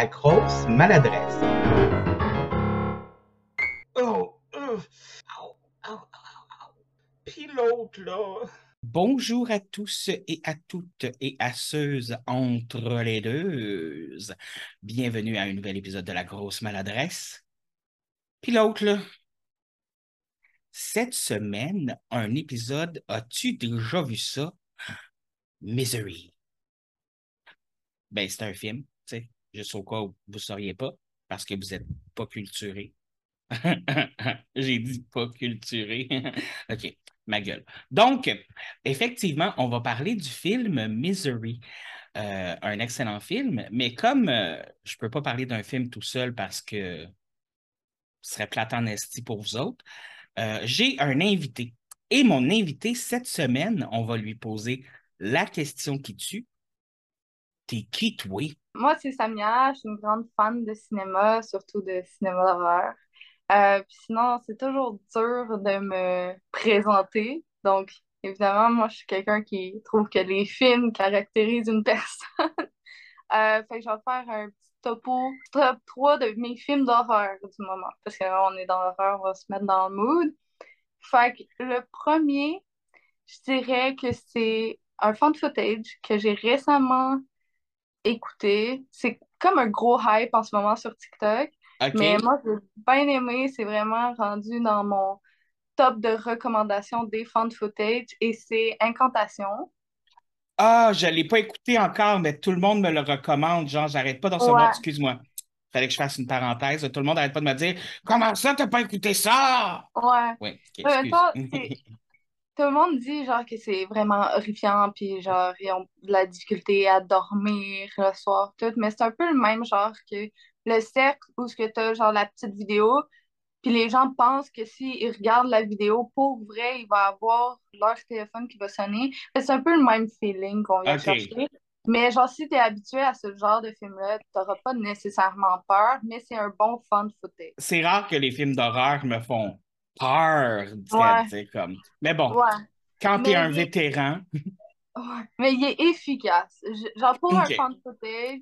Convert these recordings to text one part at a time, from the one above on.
la grosse maladresse. Oh, oh. Puis l'autre, là. Bonjour à tous et à toutes et à ceux entre les deux. Bienvenue à un nouvel épisode de La Grosse Maladresse. Puis l'autre, là. Cette semaine, un épisode, as-tu déjà vu ça? Misery. Ben, c'est un film, juste au cas où vous ne sauriez pas, parce que vous n'êtes pas culturé. J'ai dit pas culturé. OK, ma gueule. Donc, effectivement, on va parler du film Misery. Euh, un excellent film, mais comme euh, je ne peux pas parler d'un film tout seul parce que ce serait plate en esti pour vous autres, euh, j'ai un invité. Et mon invité, cette semaine, on va lui poser la question qui tue. T'es qui, toi? Moi, c'est Samia, je suis une grande fan de cinéma, surtout de cinéma d'horreur. Euh, puis sinon, c'est toujours dur de me présenter. Donc, évidemment, moi, je suis quelqu'un qui trouve que les films caractérisent une personne. Euh, fait que je vais faire un petit topo, top 3 de mes films d'horreur du moment. Parce qu'on est dans l'horreur, on va se mettre dans le mood. Fait que le premier, je dirais que c'est un fan footage que j'ai récemment écouté. C'est comme un gros hype en ce moment sur TikTok. OK. Mais moi, j'ai bien aimé. C'est vraiment rendu dans mon top de recommandations des fan footage et c'est Incantation. Ah, je ne l'ai pas écouté encore, mais tout le monde me le recommande. Genre, j'arrête pas d'en recevoir. Ouais. Excuse-moi. Fallait que je fasse une parenthèse. Tout le monde n'arrête pas de me dire Comment ça, t'as pas écouté ça? Ouais. Oui, ok, tout le monde dit genre que c'est vraiment horrifiant, puis genre ils ont de la difficulté à dormir le soir, tout, mais c'est un peu le même genre que le cercle où ce que t'as genre la petite vidéo, puis les gens pensent que s'ils regardent la vidéo pour vrai, il va avoir leur téléphone qui va sonner. C'est un peu le même feeling qu'on vient Ok. chercher. Mais genre si t'es habitué à ce genre de film-là, t'auras pas nécessairement peur, mais c'est un bon fun footage. C'est rare que les films d'horreur me font peur. Ouais. comme. Mais bon, Ouais. quand tu es un il- vétéran, Ouais, mais il est efficace. Genre, pour un Ok. fan footage,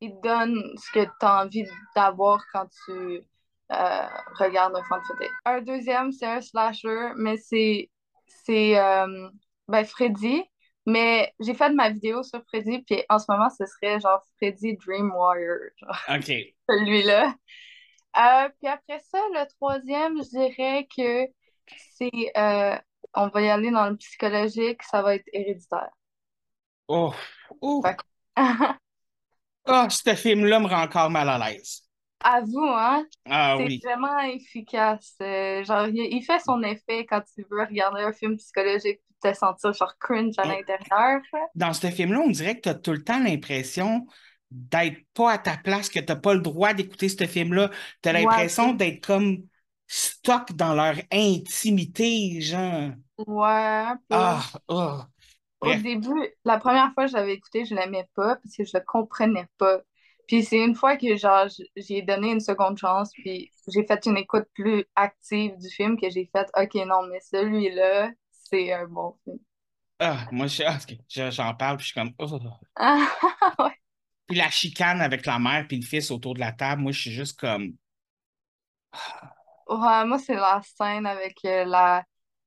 il te donne ce que tu as envie d'avoir quand tu euh, regardes un fan footage. Un deuxième, c'est un slasher, mais c'est c'est euh, ben, Freddy. Mais j'ai fait ma vidéo sur Freddy, puis en ce moment, ce serait genre Freddy Dream Warrior, genre OK. celui-là. Euh, puis après ça, le troisième, je dirais que c'est. euh, on va y aller dans le psychologique, ça va être héréditaire. Oh, oh, oh, ce film-là me rend encore mal à l'aise. Avoue, hein, Ah c'est oui. vraiment efficace. Euh, genre, il, fait son effet quand tu veux regarder un film psychologique et te sentir genre cringe à l'intérieur. Dans ce film-là, on dirait que tu as tout le temps l'impression d'être pas à ta place, que tu n'as pas le droit d'écouter ce film-là. Tu as Ouais, l'impression d'être comme stock dans leur intimité, genre. Ouais. Ah, oh. Au Bref. début, la première fois que je l'avais écouté, je l'aimais pas parce que je le comprenais pas. Puis c'est une fois que genre j'ai donné une seconde chance, puis j'ai fait une écoute plus active du film que j'ai fait OK non, mais celui-là, c'est un bon film. Ah, moi, je- ah, je- j'en parle, puis je suis comme. oh. Ah, ouais. Puis la chicane avec la mère puis le fils autour de la table, moi, je suis juste comme. Ouais, moi c'est la scène avec euh, la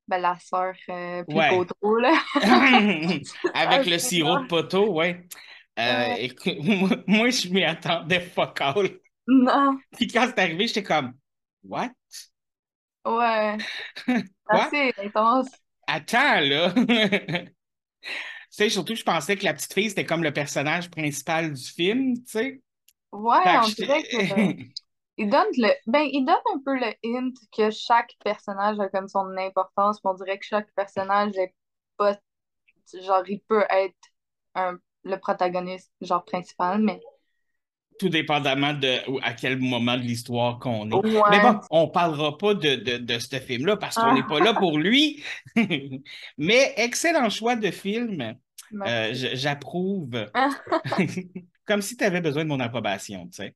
ben, la sœur euh, puis Ouais. Gaudreau, là. Avec Ah, le sirop de poteau, ouais. Euh, Ouais. écoute, moi, moi, je m'y attendais fuck all. Non, Puis quand c'est arrivé, j'étais comme, what? ouais. Quoi? Assez intense. Attends, là. Tu sais, surtout je pensais que la petite fille, c'était comme le personnage principal du film, tu sais. Ouais, Fait on dirait que j'étais- Il donne le, ben, il donne un peu le hint que chaque personnage a comme son importance, mais on dirait que chaque personnage est pas, genre, il peut être un, le protagoniste, genre, principal, mais Tout dépendamment de à quel moment de l'histoire qu'on est. ouais, Mais bon, on parlera pas de, de, de ce film-là parce qu'on Ah. n'est pas là pour lui. Mais excellent choix de film. Euh, J'approuve. Ah. Comme si tu avais besoin de mon approbation, tu sais.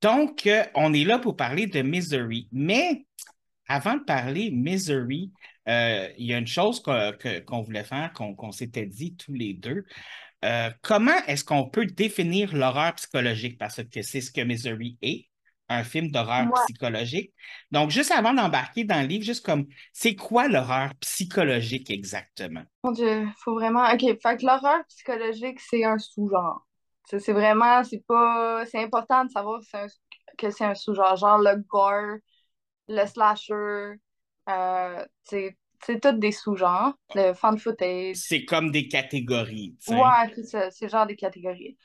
Donc, euh, on est là pour parler de Misery. Mais avant de parler Misery, euh, il y a une chose qu'on voulait faire, qu'on s'était dit tous les deux. euh, comment est-ce qu'on peut définir l'horreur psychologique? Parce que c'est ce que Misery est, un film d'horreur Ouais. psychologique. Donc, juste avant d'embarquer dans le livre, juste comme, c'est quoi l'horreur psychologique exactement? Mon Dieu, faut vraiment. OK, fait que l'horreur psychologique, c'est un sous-genre. C'est c'est vraiment, c'est pas. C'est important de savoir que c'est un, que c'est un sous-genre. Genre le gore, le slasher, euh, c'est c'est tous des sous-genres. Le fan footage. C'est comme des catégories. Ouais, c'est ça, c'est genre des catégories.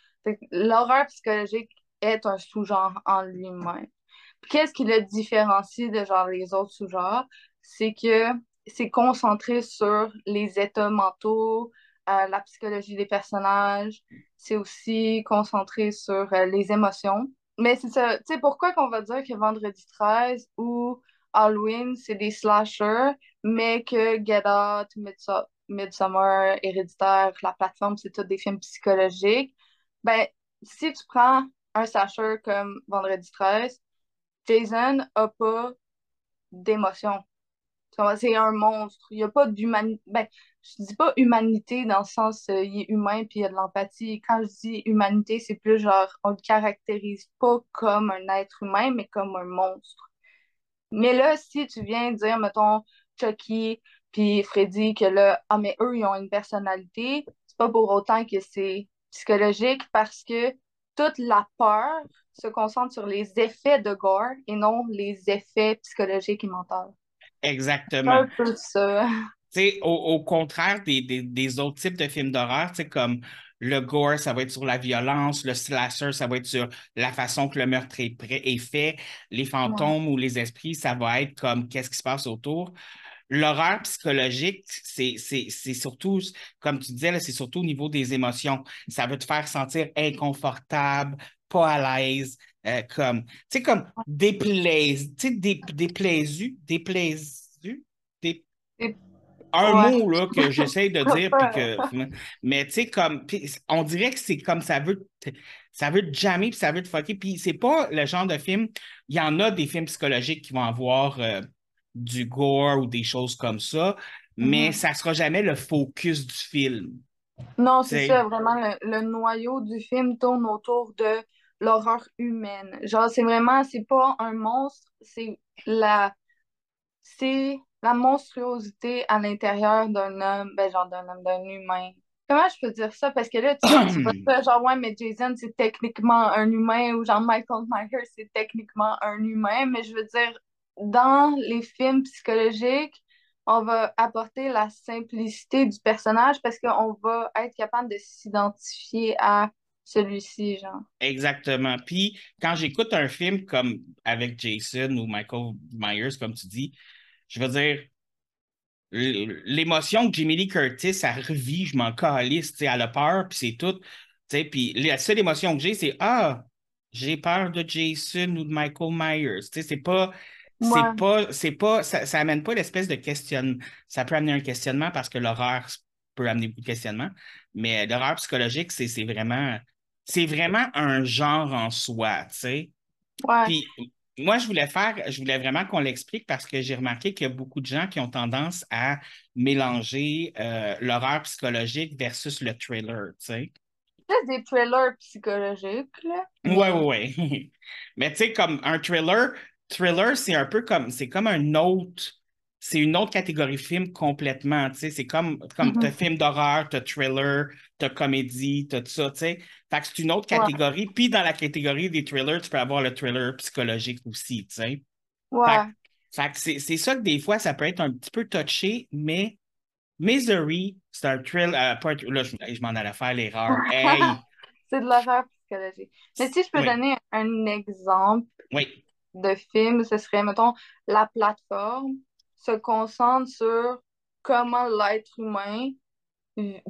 L'horreur psychologique est un sous-genre en lui-même. Qu'est-ce qui le différencie de genre les autres sous-genres? C'est que c'est concentré sur les états mentaux, euh, la psychologie des personnages. C'est aussi concentré sur euh, les émotions. Mais c'est ça, tu sais, pourquoi qu'on va dire que Vendredi 13 ou Halloween, c'est des slashers, mais que Get Out, Midso- Midsommar, Héréditaire, La Plateforme, c'est tous des films psychologiques? Ben, si tu prends un slasher comme Vendredi 13, Jason a pas d'émotion. C'est un monstre. Il n'y a pas d'humanité. Ben, je dis pas humanité dans le sens euh, il est humain puis il y a de l'empathie. Quand je dis humanité, c'est plus genre on le caractérise pas comme un être humain, mais comme un monstre. Mais là, si tu viens dire, mettons, Chucky puis Freddy, que là, ah, mais eux, ils ont une personnalité, c'est pas pour autant que c'est psychologique parce que toute la peur se concentre sur les effets de gore et non les effets psychologiques et mentaux. Exactement. un peu ça. Au, au contraire des, des, des autres types de films d'horreur, comme le gore, ça va être sur la violence, le slasher, ça va être sur la façon que le meurtre est fait, les fantômes ou les esprits, ça va être comme qu'est-ce qui se passe autour. L'horreur psychologique, c'est, surtout, comme tu disais, c'est surtout au niveau des émotions. Ça veut te faire sentir inconfortable, pas à l'aise, euh, comme, tu sais, comme déplaise, tu sais, dé, déplaisu, déplaisu, dé- Dé- un Ouais. mot là, que j'essaie de dire, puis que, mais tu sais, comme, on dirait que c'est comme ça veut, te- ça veut te jammer, puis ça veut te fucker, puis c'est pas le genre de film, il y en a des films psychologiques qui vont avoir euh, du gore ou des choses comme ça, mais Mhm. ça sera jamais le focus du film. Non, c'est ça, vraiment, le, le noyau du film tourne autour de l'horreur humaine. Genre, c'est vraiment, c'est pas un monstre, c'est la, c'est la monstruosité à l'intérieur d'un homme, ben genre d'un homme, d'un humain. Comment je peux dire ça? Parce que là, tu, tu vas dire, genre, ouais, mais Jason, c'est techniquement un humain, ou genre Michael Myers, c'est techniquement un humain, mais je veux dire, dans les films psychologiques, on va apporter la simplicité du personnage parce qu'on va être capable de s'identifier à celui-ci, genre. Exactement. Puis quand j'écoute un film comme avec Jason ou Michael Myers, comme tu dis, je veux dire, l'émotion que Jamie Lee Curtis a revit, je m'en calisse, elle a peur, puis c'est tout. Puis la seule émotion que j'ai, c'est Ah, j'ai peur de Jason ou de Michael Myers. C'est pas. C'est pas, c'est pas, ça, ça amène pas l'espèce de questionnement. Ça peut amener un questionnement parce que l'horreur peut amener beaucoup de questionnements, mais l'horreur psychologique, c'est c'est vraiment, c'est vraiment un genre en soi, tu sais. Ouais. Puis moi, je voulais faire, je voulais vraiment qu'on l'explique parce que j'ai remarqué qu'il y a beaucoup de gens qui ont tendance à mélanger euh, l'horreur psychologique versus le thriller, tu sais. C'est des thrillers psychologiques, là. Ouais, ouais, ouais. Mais tu sais, comme un thriller, thriller, c'est un peu comme, c'est comme un autre, c'est une autre catégorie de film complètement, tu sais. C'est comme, comme t'as film d'horreur, t'as thriller, t'as comédie, t'as tout ça, tu sais. Fait que c'est une autre Ouais. catégorie. Puis dans la catégorie des thrillers, tu peux avoir le thriller psychologique aussi, tu sais. Ouais. Fait que c'est c'est ça que des fois, ça peut être un petit peu touché, mais Misery, c'est un thrill. euh, pas un thrill- là, je, je m'en allais faire l'erreur. Hey! C'est de l'horreur psychologique. Mais si je peux Oui. donner un exemple Oui, de film, ce serait, mettons, la plateforme se concentre sur comment l'être humain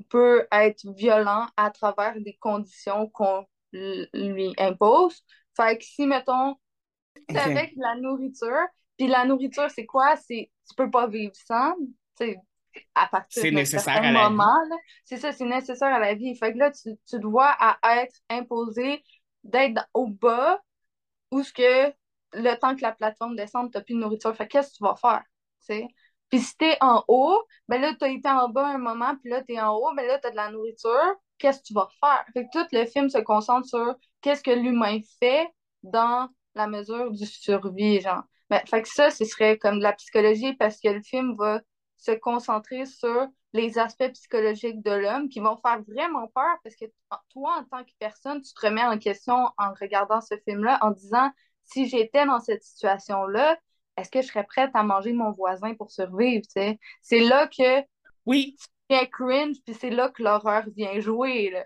peut être violent à travers des conditions qu'on lui impose. Fait que si, mettons, c'est Ok. avec la nourriture, puis la nourriture, c'est quoi? C'est, tu peux pas vivre sans, à partir d'un certain moment. C'est ça, c'est nécessaire à la vie. Fait que là, tu, tu dois à être imposé d'être au bas où ce que le temps que la plateforme descende, t'as plus de nourriture. Fait que qu'est-ce que tu vas faire? tu? Puis si t'es en haut, ben là, t'as été en bas un moment, puis là, t'es en haut, ben là, t'as de la nourriture. qu'est-ce que tu vas faire? Fait que tout le film se concentre sur qu'est-ce que l'humain fait dans la mesure du survie, genre. Mais, fait que ça, ce serait comme de la psychologie parce que le film va se concentrer sur les aspects psychologiques de l'homme qui vont faire vraiment peur parce que toi, en tant que personne, tu te remets en question en regardant ce film-là en disant si j'étais dans cette situation-là, est-ce que je serais prête à manger mon voisin pour survivre? C'est là que oui. tu cringe, puis c'est là que l'horreur vient jouer. Là.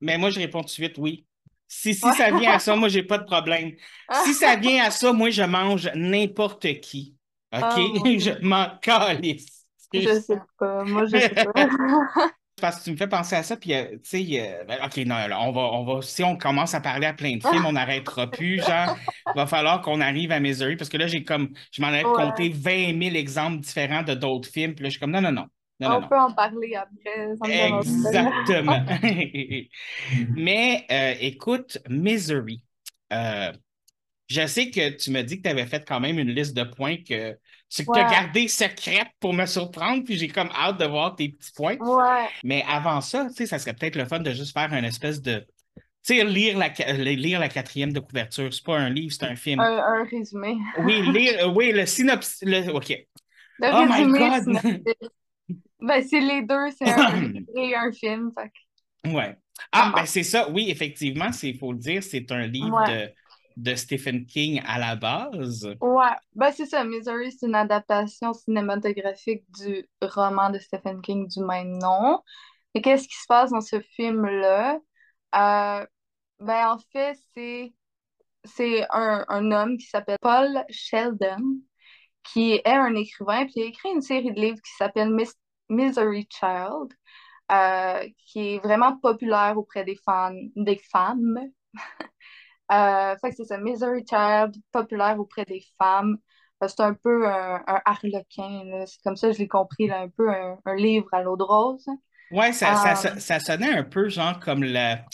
Mais moi, je réponds tout de suite oui. Si, si ça vient à ça, moi, j'ai pas de problème. Si ça vient à ça, moi, je mange n'importe qui. OK? Oh, je m'en calisse. Je sais pas. Moi, je sais pas. Parce que tu me fais penser à ça, puis euh, tu sais, ben, OK, non, on va, on va, si on commence à parler à plein de films, on n'arrêtera plus. Genre, il va falloir qu'on arrive à Misery, parce que là, j'ai comme, je m'en avais compté 20 000 exemples différents de d'autres films, puis là, je suis comme, non, non, non. on peut en parler après. Exactement. Mais euh, écoute, Misery. Euh, je sais que tu me dis que tu avais fait quand même une liste de points que c'est que tu as gardé secrète pour me surprendre, puis j'ai comme hâte de voir tes petits points. Mais avant ça, tu sais, ça serait peut-être le fun de juste faire une espèce de. Tu sais, lire la, lire la quatrième de couverture. C'est pas un livre, c'est un film. Un, résumé. Oui, lire, oui, le synopsis. OK. Le oh résumé, my God! Ben, c'est les deux, c'est un et un film. Fait. Ouais. Ah, ben c'est ça, oui, effectivement, il faut le dire, c'est un livre de de Stephen King à la base. Ouais, ben c'est ça. Misery, c'est une adaptation cinématographique du roman de Stephen King du même nom. Et qu'est-ce qui se passe dans ce film-là? Euh, ben en fait, c'est c'est un, un, homme qui s'appelle Paul Sheldon, qui est un écrivain, puis il a écrit une série de livres qui s'appelle Misery Child, euh, qui est vraiment populaire auprès des fans, des femmes. Euh, fait que c'est ça, Misery Child, populaire auprès des femmes. Euh, c'est un peu un, harlequin, c'est comme ça que je l'ai compris, là, un peu un, livre à l'eau de rose. Ouais, ça, ça, euh, ça, sonnait un peu genre comme la.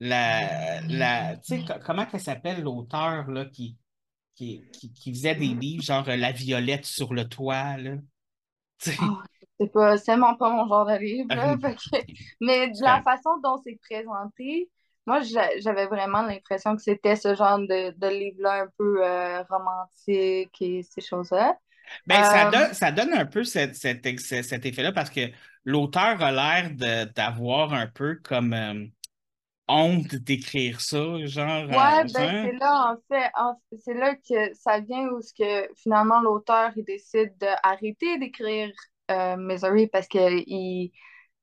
la, la tu sais, comment elle s'appelle l'auteur là, qui, qui, qui, faisait des livres, genre La Violette sur le toit, là? Oh, c'est pas, vraiment pas mon genre de livre, ah, mais de la façon dont c'est présenté, moi, j'avais vraiment l'impression que c'était ce genre de, livre-là un peu euh, romantique et ces choses-là. Bien, ça, euh, donne, ça donne un peu cet, cet, effet-là parce que l'auteur a l'air d'avoir un peu comme euh, honte d'écrire ça, genre. Ouais, ben, c'est là, en fait, c'est là que ça vient où que, finalement l'auteur il décide d'arrêter d'écrire Misery parce qu'il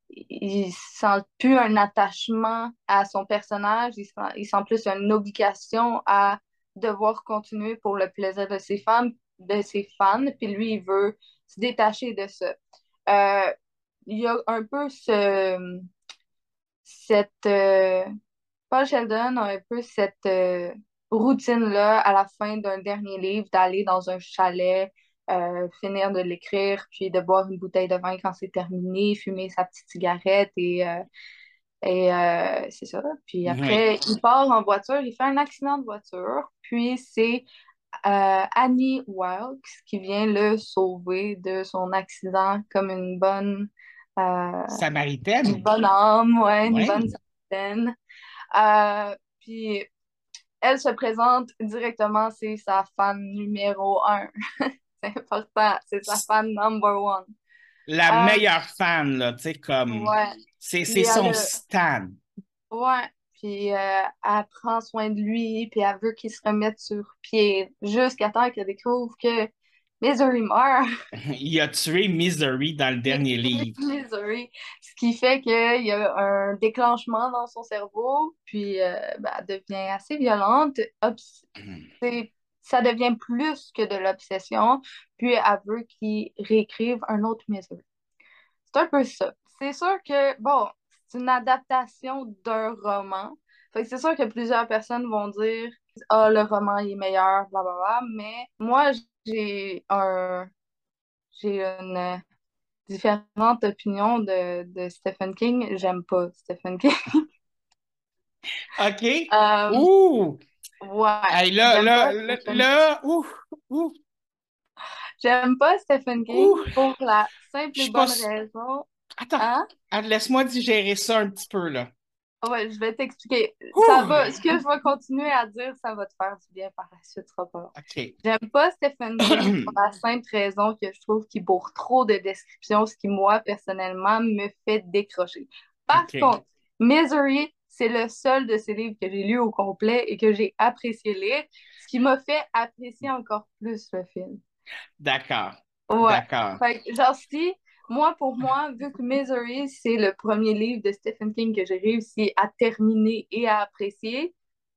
il sent plus un attachement à son personnage, il sent, il sent plus une obligation à devoir continuer pour le plaisir de ses fans, de ses fans, puis lui, il veut se détacher de ça. Euh, il y a un peu ce, cette... Euh, Paul Sheldon a un peu cette euh, routine-là à la fin d'un dernier livre d'aller dans un chalet euh, finir de l'écrire, puis de boire une bouteille de vin quand c'est terminé, fumer sa petite cigarette et, euh, et euh, c'est ça. Puis après, il part en voiture, il fait un accident de voiture, puis c'est Annie Wilkes qui vient le sauver de son accident comme une bonne Samaritaine? Une bonne âme, ouais, une bonne Samaritaine. puis elle se présente directement, c'est sa fan numéro un. c'est important. C'est sa fan number one. La euh, meilleure fan, là, tu sais, comme. Ouais. C'est son stan. Ouais. Puis euh, elle prend soin de lui, puis elle veut qu'il se remette sur pied jusqu'à temps qu'elle découvre que Misery meurt. il a tué Misery dans le dernier livre. Misery. Ce qui fait qu'il y a un déclenchement dans son cerveau, puis euh, ben, elle devient assez violente. C'est ça devient plus que de l'obsession, puis elle veut qu'il réécrive un autre Misery. C'est un peu ça. C'est sûr que, bon, c'est une adaptation d'un roman. Fait que c'est sûr que plusieurs personnes vont dire Ah, le roman est meilleur, bla bla bla, mais moi, j'ai un. J'ai une différente opinion de, de Stephen King. J'aime pas Stephen King. OK. Euh, Ouh! Ouais. là, là, là, J'aime pas Stephen King pour la simple et bonne raison. Attends, Hein? ah, laisse-moi digérer ça un petit peu, là. Ouais, je vais t'expliquer. Ça va, ce que je vais continuer à dire, ça va te faire du bien par la suite, ça va. OK. J'aime pas Stephen King pour la simple raison que je trouve qu'il bourre trop de descriptions, ce qui, moi, personnellement, me fait décrocher. Par contre, Misery, c'est le seul de ces livres que j'ai lu au complet et que j'ai apprécié lire, ce qui m'a fait apprécier encore plus le film. D'accord. Ouais. D'accord. Fait que, genre, si, moi, pour moi, vu que Misery, c'est le premier livre de Stephen King que j'ai réussi à terminer et à apprécier,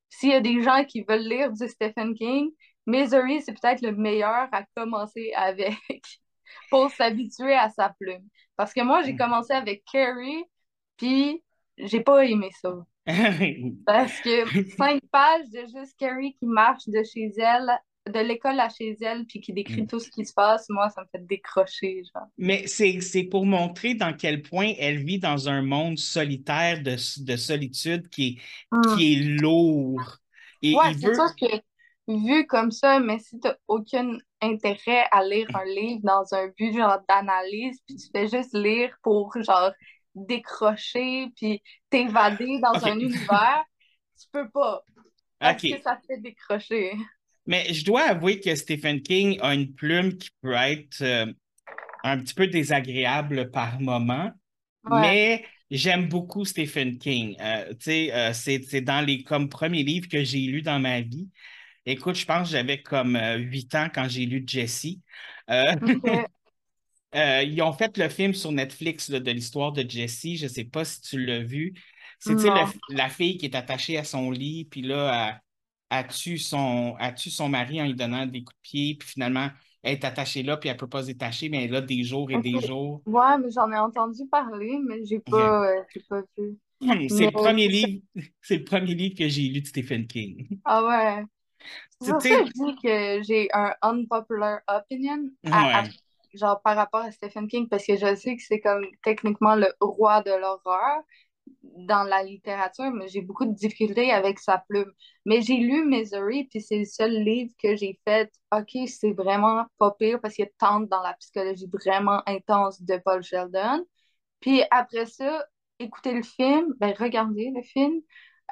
s'il y a des gens qui veulent lire du Stephen King, Misery, c'est peut-être le meilleur à commencer avec pour s'habituer à sa plume. Parce que moi, j'ai commencé avec Carrie, puis j'ai pas aimé ça. Parce que cinq pages de juste Carrie qui marche de chez elle, de l'école à chez elle, puis qui décrit Mm. tout ce qui se passe, moi, ça me fait décrocher, genre. Mais c'est, pour montrer dans quel point elle vit dans un monde solitaire de, de solitude qui est, Mm. qui est lourd. Et Ouais, c'est veut. sûr que vu comme ça, mais si t'as aucun intérêt à lire un livre dans un but genre d'analyse, puis tu fais juste lire pour genre décrocher, puis t'évader dans un univers, tu peux pas. Parce OK. que ça te fait décrocher? Mais je dois avouer que Stephen King a une plume qui peut être euh, un petit peu désagréable par moment, Ouais. mais j'aime beaucoup Stephen King. Euh, tu sais, euh, c'est, c'est dans les comme premiers livres que j'ai lus dans ma vie. Écoute, je pense que j'avais comme euh, huit ans quand j'ai lu Jessie. euh, ils ont fait le film sur Netflix là, de l'histoire de Jessie. Je ne sais pas si tu l'as vu. C'est le- la fille qui est attachée à son lit, puis là, elle, elle tue son, elle tue son mari en lui donnant des coups de pied, puis finalement, elle est attachée là, puis elle ne peut pas se détacher, mais elle est là des jours et des jours. Ouais, mais j'en ai entendu parler, mais j'ai pas, euh, pas vu. C'est le Mais premier livre, le premier livre que j'ai lu de Stephen King. Ah ouais. C'est pour ça que je dis que j'ai un unpopular opinion à, à- ouais. Genre par rapport à Stephen King parce que je sais que c'est comme techniquement le roi de l'horreur dans la littérature, mais j'ai beaucoup de difficultés avec sa plume. Mais j'ai lu Misery, puis c'est le seul livre que j'ai fait. OK, c'est vraiment pas pire parce qu'il tente dans la psychologie vraiment intense de Paul Sheldon. Puis après ça, écouter le film, ben regarder le film.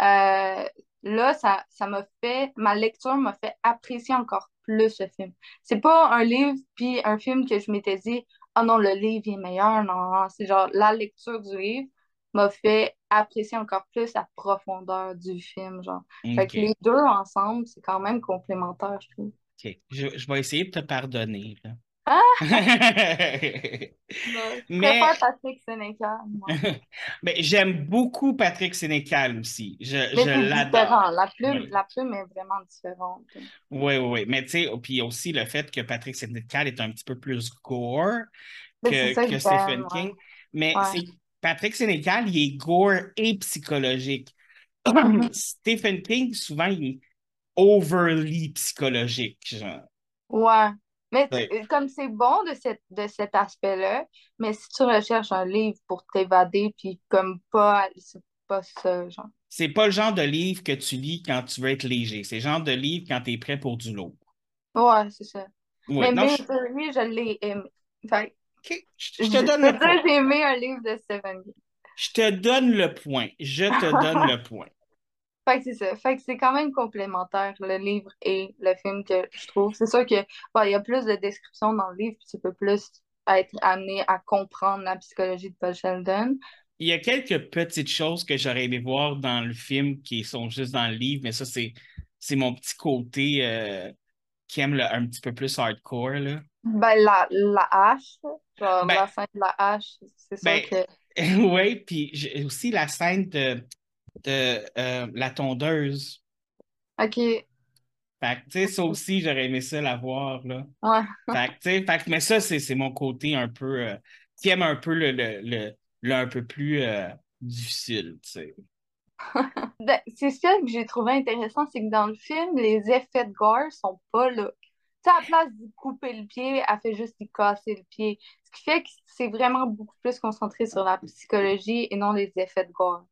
Euh, là, ça, ça m'a fait, ma lecture m'a fait apprécier encore plus le film. C'est pas un livre puis un film que je m'étais dit, oh non, le livre est meilleur. Non, non, c'est genre la lecture du livre m'a fait apprécier encore plus la profondeur du film, genre. Fait que les deux ensemble, c'est quand même complémentaire, je trouve. OK. Je, je vais essayer de te pardonner, là. Ah! Mais, Patrick Sénécal, mais j'aime beaucoup Patrick Sénécal aussi. Je, l'adore. La plume, Oui, la plume est vraiment différente. oui, oui. Mais tu sais, puis aussi le fait que Patrick Sénécal est un petit peu plus gore que, ça que que Stephen ouais. King. Mais Ouais. c'est Patrick Sénécal, il est gore et psychologique. Mhm. Stephen King, souvent, il est overly psychologique, genre. Ouais. Mais comme c'est bon de, cette, de cet aspect-là, mais si tu recherches un livre pour t'évader, puis comme pas, c'est pas ça, genre. C'est pas le genre de livre que tu lis quand tu veux être léger. C'est le genre de livre quand tu es prêt pour du lourd. Ouais, c'est ça. Mais non, je, Misery, je l'ai aimé. Fait que ok, je- te donne peux le point. dire, j'ai aimé un livre de Stephen King. Je te donne le point. Je te donne le point. Fait que c'est ça. Fait que c'est quand même complémentaire, le livre et le film que je trouve. C'est sûr que bon, il y a plus de descriptions dans le livre, puis tu peux plus être amené à comprendre la psychologie de Paul Sheldon. Il y a quelques petites choses que j'aurais aimé voir dans le film qui sont juste dans le livre, mais ça, c'est, c'est mon petit côté euh, qui aime le- un petit peu plus hardcore, là. Ben, la, la hache, genre Ben, la scène de la hache, c'est sûr ben, que. oui, puis aussi la scène de, de euh, la tondeuse. Ok, Fait que, tu sais, ça aussi, j'aurais aimé ça la voir, là. ouais. Fait que, tu sais, fait que- mais ça, c'est, mon côté un peu, euh, qui aime un peu le, le, le, le un peu plus euh, difficile, tu sais. Ben, C'est ça que j'ai trouvé intéressant, c'est que dans le film, les effets de gore sont pas là. Tu sais, à la place de couper le pied, elle fait juste lui casser le pied. Ce qui fait que c'est vraiment beaucoup plus concentré sur la psychologie et non les effets de gore.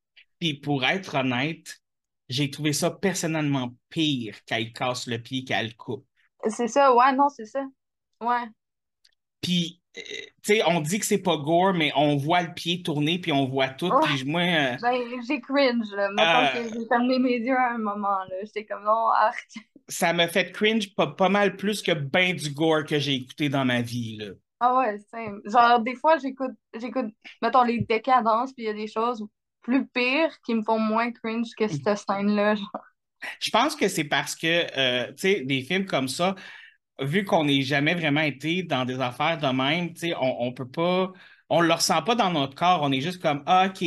Puis pour être honnête, j'ai trouvé ça personnellement pire qu'elle casse le pied qu'elle coupe. C'est ça, ouais, non, c'est ça. Ouais. Puis tu sais, on dit que c'est pas gore, mais on voit le pied tourner, puis on voit tout. Puis moi, euh, Ben, j'ai cringe, là. Mettons Euh. que j'ai fermé mes yeux à un moment, là. J'étais comme, non, arc. ça m'a fait cringe pas, pas mal plus que ben du gore que j'ai écouté dans ma vie. Là. Ah ouais, c'est Genre, des fois, j'écoute, j'écoute, mettons, les décadences, puis il y a des choses plus pires qui me font moins cringe que cette scène-là. Je pense que c'est parce que, euh, tu sais, des films comme ça, vu qu'on n'est jamais vraiment été dans des affaires de même, tu sais, on, on peut pas, on le ressent pas dans notre corps, on est juste comme, ah, OK.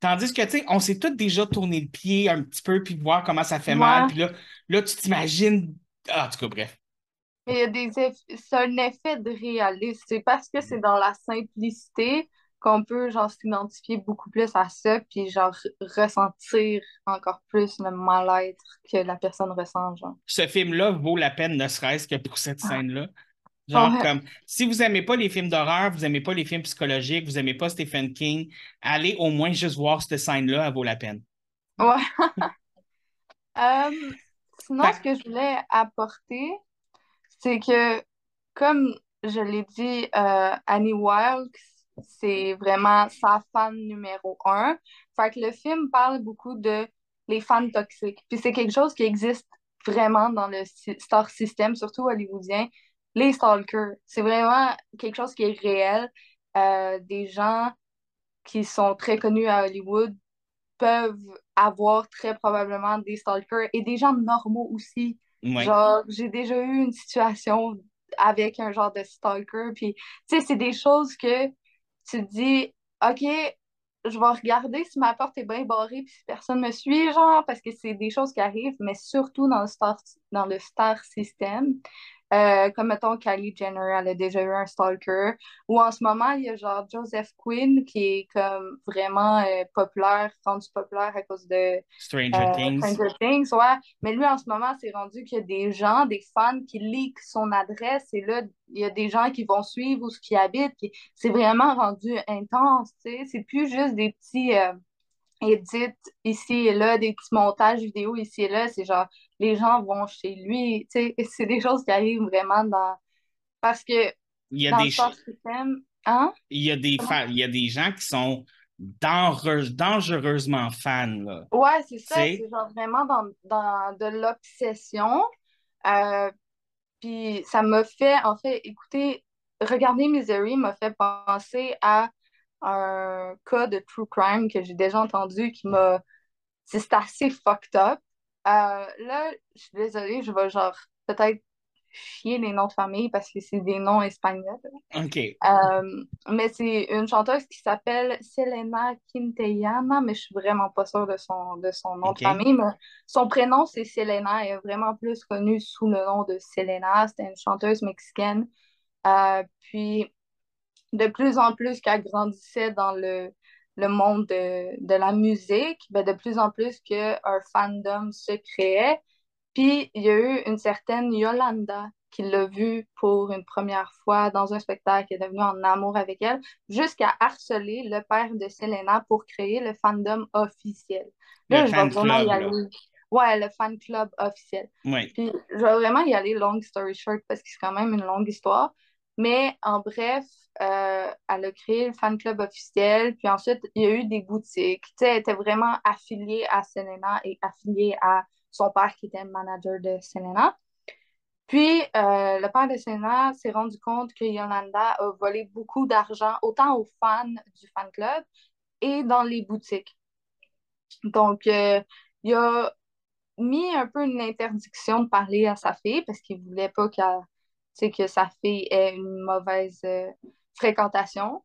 Tandis que, tu sais, on s'est tous déjà tourné le pied un petit peu, puis voir comment ça fait mal, puis là, là, tu t'imagines, ah, en tout cas, bref. Mais il y a des eff- c'est un effet de réalisme. C'est parce que c'est dans la simplicité qu'on peut, genre, s'identifier beaucoup plus à ça, puis, genre, ressentir encore plus le mal-être que la personne ressent, genre. Ce film-là vaut la peine, ne serait-ce que pour cette scène-là. Genre, Ouais. comme, si vous aimez pas les films d'horreur, vous aimez pas les films psychologiques, vous aimez pas Stephen King, allez au moins juste voir cette scène-là, elle vaut la peine. Ouais. Euh, sinon, ce que je voulais apporter, c'est que, comme je l'ai dit, euh, Annie Wilkes, c'est vraiment sa fan numéro un. Fait que le film parle beaucoup de les fans toxiques. Puis c'est quelque chose qui existe vraiment dans le star system, surtout hollywoodien. Les stalkers, c'est vraiment quelque chose qui est réel. Euh, des gens qui sont très connus à Hollywood peuvent avoir très probablement des stalkers et des gens normaux aussi. Ouais. Genre, j'ai déjà eu une situation avec un genre de stalker, puis tu sais, c'est des choses que tu te dis, OK, je vais regarder si ma porte est bien barrée, puis si personne me suit, genre, parce que c'est des choses qui arrivent, mais surtout dans le star, dans le star system. Euh, comme mettons Kylie Jenner, elle a déjà eu un stalker. Ou en ce moment, il y a genre Joseph Quinn qui est comme vraiment euh, populaire, rendu populaire à cause de Stranger euh, Things. Stranger Things, ouais. Mais lui, en ce moment, c'est rendu qu'il y a des gens, des fans qui leak son adresse et là, il y a des gens qui vont suivre où ce qu'il habite. puis C'est vraiment rendu intense, tu sais. C'est plus juste des petits edits ici et là, des petits montages vidéo ici et là. C'est genre, les gens vont chez lui, tu sais. C'est des choses qui arrivent vraiment dans... Parce que Il y a dans des, system, hein? il y a des fans, il y a des gens qui sont dangereusement fans, là. Ouais, c'est ça, C'est- genre vraiment dans, dans de l'obsession. Euh, puis ça m'a fait, en fait, écoutez, regarder Misery m'a fait penser à un cas de true crime que j'ai déjà entendu qui m'a. C'est assez fucked up. Euh, là, je suis désolée, je vais genre peut-être chier les noms de famille parce que c'est des noms espagnols. OK. Euh, mais c'est une chanteuse qui s'appelle Selena Quintellana, mais je suis vraiment pas sûre de son, de son nom de famille. Mais son prénom, c'est Selena. Elle est vraiment plus connue sous le nom de Selena. C'était une chanteuse mexicaine. Euh, puis, de plus en plus qu'elle grandissait dans le, le monde de, de la musique, ben de plus en plus qu'un fandom se créait. Puis, il y a eu une certaine Yolanda qui l'a vue pour une première fois dans un spectacle, qui est devenue en amour avec elle, jusqu'à harceler le père de Selena pour créer le fandom officiel. Là, Le je fan vais vraiment club, y là. aller. Ouais, le fan club officiel. Puis, je vais vraiment y aller long story short parce que c'est quand même une longue histoire. Mais en bref, euh, elle a créé le fan club officiel. Puis ensuite, il y a eu des boutiques. Tu elle était vraiment affiliée à Selena et affiliée à son père qui était manager de Selena. Puis, euh, le père de Selena s'est rendu compte que Yolanda a volé beaucoup d'argent, autant aux fans du fan club et dans les boutiques. Donc, euh, il a mis un peu une interdiction de parler à sa fille parce qu'il voulait pas qu'elle, sais, que sa fille ait une mauvaise euh, fréquentation.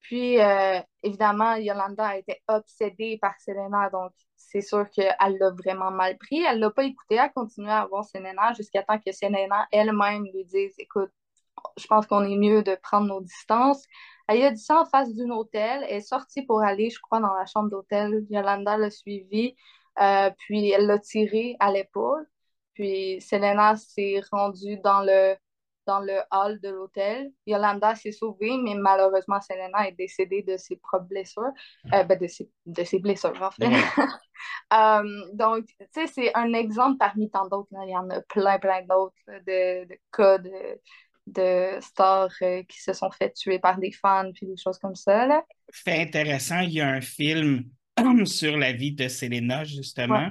Puis, euh, évidemment, Yolanda a été obsédée par Selena, donc c'est sûr qu'elle l'a vraiment mal pris. Elle l'a pas écouté, elle continué à voir Selena jusqu'à temps que Selena elle-même lui dise Écoute, je pense qu'on est mieux de prendre nos distances. Elle a dit ça en face d'un hôtel. Elle est sortie pour aller, je crois, dans la chambre d'hôtel. Yolanda l'a suivie, euh, puis elle l'a tiré à l'épaule. Puis Selena s'est rendue dans le, dans le hall de l'hôtel. Yolanda s'est sauvée, mais malheureusement, Selena est décédée de ses propres blessures. Euh, ben, de, ses, de ses blessures, en fait. Euh, donc, tu sais, c'est un exemple parmi tant d'autres. Il y en a plein, plein d'autres de, de cas de, de stars euh, qui se sont fait tuer par des fans, puis des choses comme ça, là. Fait intéressant, il y a un film sur la vie de Selena, justement,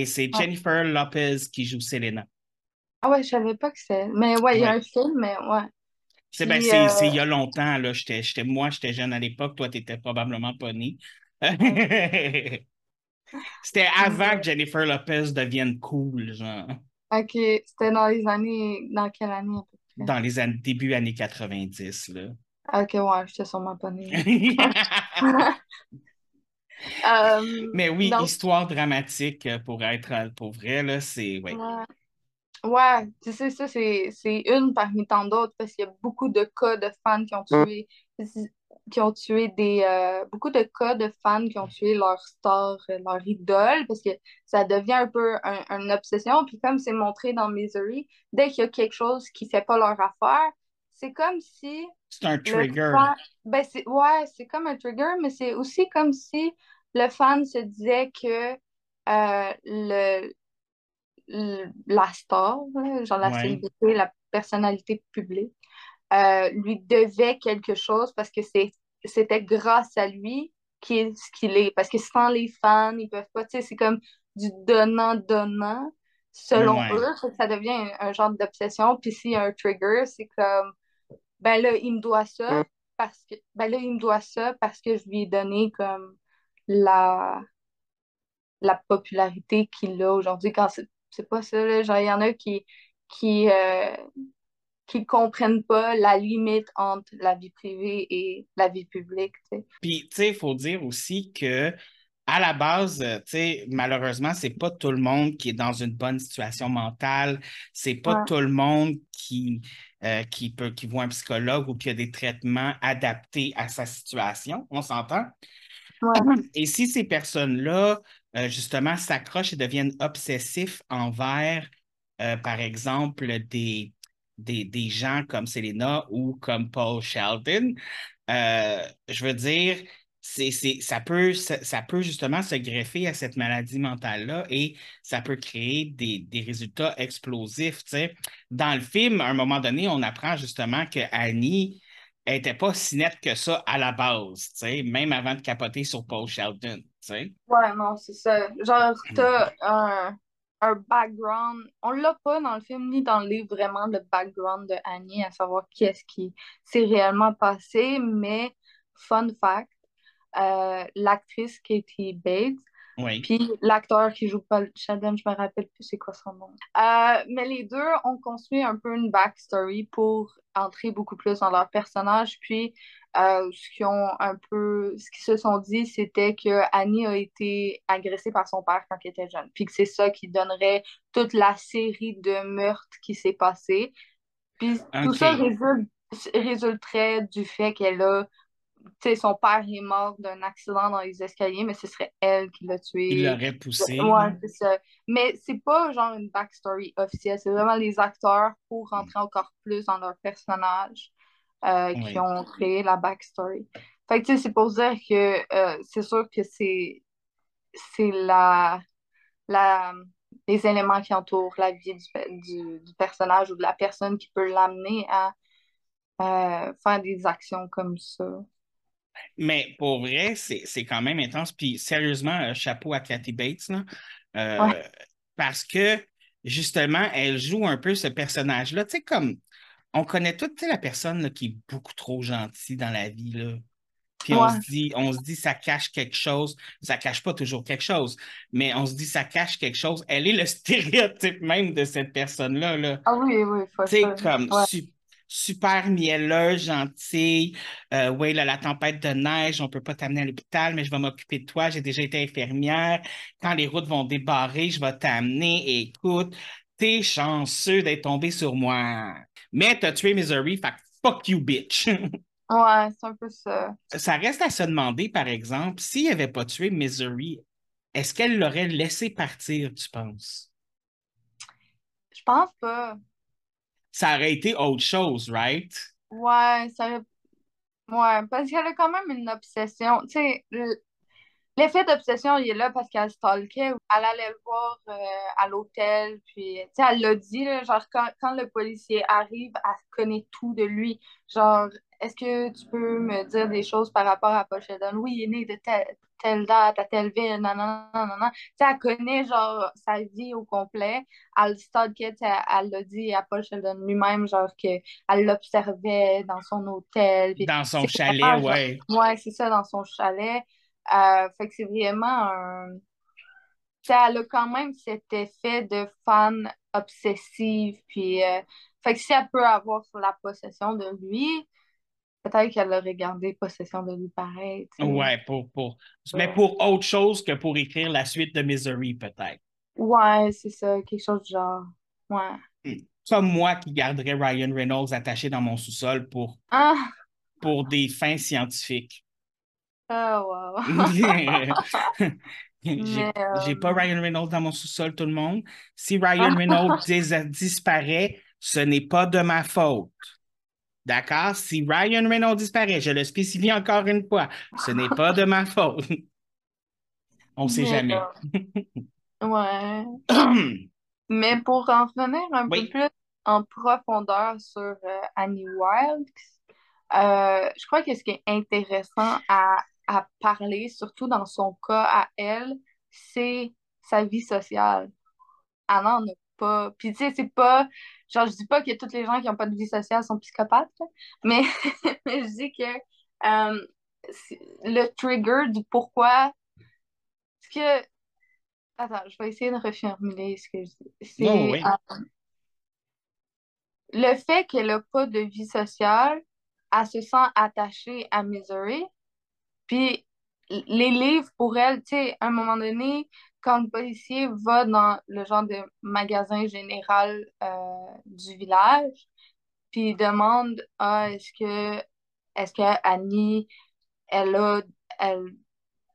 et c'est Ouais. Jennifer Lopez qui joue Selena. Ah ouais, je savais pas que c'est... Mais ouais, il y a un film, mais ouais. C'est ben, euh, il y a longtemps, là. J'étais, j'étais, moi, j'étais jeune à l'époque, toi, tu étais probablement pas né. C'était avant que Jennifer Lopez devienne cool, genre, Ok, c'était dans les années... Dans quelle année, à peu près? dans les années, début années 90, là. Ok, ouais, j'étais sûrement pas née. Euh, Mais oui, donc, histoire dramatique euh, pour être euh, pour vrai, là, c'est. Ouais. ouais. Ouais, tu sais, ça, c'est, c'est une parmi tant d'autres parce qu'il y a beaucoup de cas de fans qui ont tué, qui ont tué des, euh, beaucoup de cas de fans qui ont tué leur star, leur idole parce que ça devient un peu un, une obsession. Puis comme c'est montré dans Misery, dès qu'il y a quelque chose qui fait pas leur affaire, c'est comme si C'est un trigger. fan, ben c'est, ouais, c'est comme un trigger, mais c'est aussi comme si le fan se disait que euh, le, le- la star, genre la Ouais. célébrité, la personnalité publique, euh, lui devait quelque chose parce que c'est, c'était grâce à lui qu'il est ce qu'il est. Parce que sans les fans, ils peuvent pas, tu sais, c'est comme du donnant-donnant, selon Ouais. eux, ça devient un, un genre d'obsession. Puis s'il y a un trigger, c'est comme, ben là, il me doit ça parce que, ben là, il me doit ça parce que je lui ai donné comme la, la popularité qu'il a aujourd'hui. Quand c'est c'est pas ça, là. Genre, il y en a qui, qui, euh, qui comprennent pas la limite entre la vie privée et la vie publique, tu sais. Puis, tu sais, il faut dire aussi que à la base, euh, tu sais, malheureusement, c'est pas tout le monde qui est dans une bonne situation mentale. C'est pas Ouais. tout le monde qui, euh, qui peut, qui voit un psychologue ou qui a des traitements adaptés à sa situation. On s'entend? Ouais. Et si ces personnes-là, euh, justement, s'accrochent et deviennent obsessifs envers, euh, par exemple, des, des, des gens comme Selena ou comme Paul Sheldon, je veux dire, c'est, c'est, ça peut, ça, ça peut justement se greffer à cette maladie mentale-là et ça peut créer des, des résultats explosifs. Dans le film, à un moment donné, on apprend justement que Annie n'était pas si nette que ça à la base, même avant de capoter sur Paul Sheldon. tu sais. Ouais, non, c'est ça. Genre, t'as un, un background. On l'a pas dans le film ni dans le livre vraiment le background de Annie, à savoir qu'est-ce qui s'est réellement passé, mais fun fact, euh, l'actrice Katie Bates, Oui. puis l'acteur qui joue Paul Sheldon, je me rappelle plus c'est quoi son nom. Euh, mais les deux ont construit un peu une backstory pour entrer beaucoup plus dans leur personnage. Puis euh, ce qu'ils ont un peu, ce qu'ils se sont dit, c'était que Annie a été agressée par son père quand elle était jeune. Puis que c'est ça qui donnerait toute la série de meurtres qui s'est passée. Puis tout ça résulte, résulterait du fait qu'elle a sais, son père est mort d'un accident dans les escaliers, mais ce serait elle qui l'a Il tué. l'aurait poussé. Ouais, c'est ça. Mais c'est pas genre une backstory officielle, c'est vraiment les acteurs pour rentrer encore plus dans leur personnage euh, qui ont créé la backstory. Fait que tu sais, c'est pour dire que euh, c'est sûr que c'est c'est la, la les éléments qui entourent la vie du, du, du personnage ou de la personne qui peut l'amener à euh, faire des actions comme ça. Mais pour vrai, c'est quand même intense. Puis sérieusement, euh, chapeau à Kathy Bates, là. Euh, Ouais. parce que justement, elle joue un peu ce personnage-là. Tu sais, comme on connaît toute la personne là, qui est beaucoup trop gentille dans la vie, là. Puis on se dit, on se dit, ça cache quelque chose. Ça cache pas toujours quelque chose, mais on se dit, ça cache quelque chose. Elle est le stéréotype même de cette personne-là, là. Ah oui, oui, faut ça. comme Ouais. su- super mielleuse, gentille. Euh, oui, là, la tempête de neige, on peut pas t'amener à l'hôpital, mais je vais m'occuper de toi. J'ai déjà été infirmière. Quand les routes vont débarrer, je vais t'amener. Écoute, t'es chanceux d'être tombé sur moi. Mais t'as tué Misery, fait fuck you, bitch. Ouais, c'est un peu ça. Ça reste à se demander, par exemple, s'il n'avait pas tué Misery, est-ce qu'elle l'aurait laissé partir, tu penses? Je pense pas. Ça aurait été autre chose, right? Ouais, ça Ouais, parce qu'elle a quand même une obsession. Tu sais, le- L'effet d'obsession, il est là parce qu'elle stalkait. Elle allait le voir euh, à l'hôtel, puis, tu sais, elle l'a dit, genre, quand, quand le policier arrive, elle connaît tout de lui. Genre, est-ce que tu peux me dire des choses par rapport à Paul Sheldon? Oui, il est né de telle, telle date, à telle ville, non, non, non, non, non. Tu sais, elle connaît, genre, sa vie au complet. Elle tu sais, elle l'a dit à Paul Sheldon lui-même, genre, qu'elle l'observait dans son hôtel. Dans son chalet, vraiment, genre, ouais. ouais, c'est ça, dans son chalet. Euh, fait que c'est vraiment un. Ça elle a quand même cet effet de fan obsessive. Puis, euh, fait que si elle peut avoir sur la possession de lui, peut-être qu'elle aurait gardé possession de lui pareil. tu sais. Ouais, pour, pour... Mais pour autre chose que pour écrire la suite de Misery, peut-être. Ouais, c'est ça, quelque chose du genre. Ouais. Comme moi qui garderais Ryan Reynolds attaché dans mon sous-sol pour, Ah, pour des fins scientifiques. ah, wow. J'ai j'ai pas euh, Ryan Reynolds dans mon sous-sol, tout le monde. Si Ryan Reynolds dis- disparaît, ce n'est pas de ma faute. D'accord? Si Ryan Reynolds disparaît, je le spécifie encore une fois, ce n'est pas de ma faute. On sait mais, jamais. ouais. Mais pour en revenir un peu plus en profondeur sur euh, Annie Wilkes, euh, je crois que ce qui est intéressant à, à parler, surtout dans son cas à elle, c'est sa vie sociale. Elle n'en a pas. Puis tu sais, c'est pas. Genre, je dis pas que tous les gens qui n'ont pas de vie sociale sont psychopathes, mais, mais je dis que euh, le trigger du pourquoi. Ce que. Attends, je vais essayer de reformuler ce que je dis. C'est Oh, oui. euh, le fait qu'elle n'a pas de vie sociale, elle se sent attachée à Misery. Puis les livres, pour elle, tu sais, à un moment donné, quand le policier va dans le genre de magasin général euh, du village, puis il demande ah, est-ce que est-ce que Annie, elle a elle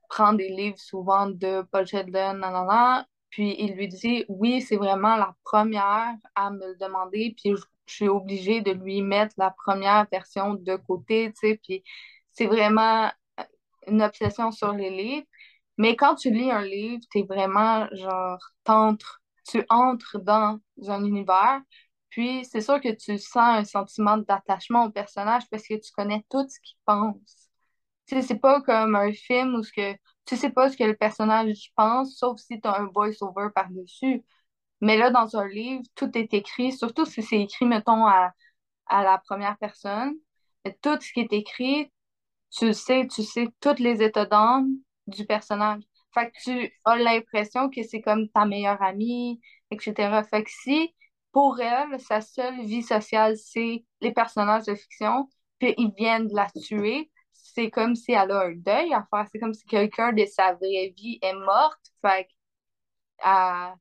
prend des livres souvent de Paul Sheldon, nanana, puis il lui dit oui, c'est vraiment la première à me le demander, puis je, je suis obligée de lui mettre la première version de côté, tu sais, puis c'est vraiment une obsession sur les livres. Mais quand tu lis un livre, t'es vraiment genre, tu entres dans un univers, puis c'est sûr que tu sens un sentiment d'attachement au personnage parce que tu connais tout ce qu'il pense. Tu sais, c'est pas comme un film où ce que tu sais pas ce que le personnage pense, sauf si tu as un voice-over par-dessus. Mais là, dans un livre, tout est écrit, surtout si c'est écrit, mettons, à, à la première personne. Mais tout ce qui est écrit, tu sais, tu sais tous les états d'âme du personnage. Fait que tu as l'impression que c'est comme ta meilleure amie, etc. Fait que si, pour elle, sa seule vie sociale, c'est les personnages de fiction, puis ils viennent la tuer, c'est comme si elle a un deuil à faire. C'est comme si quelqu'un de sa vraie vie est morte. Fait qu'elle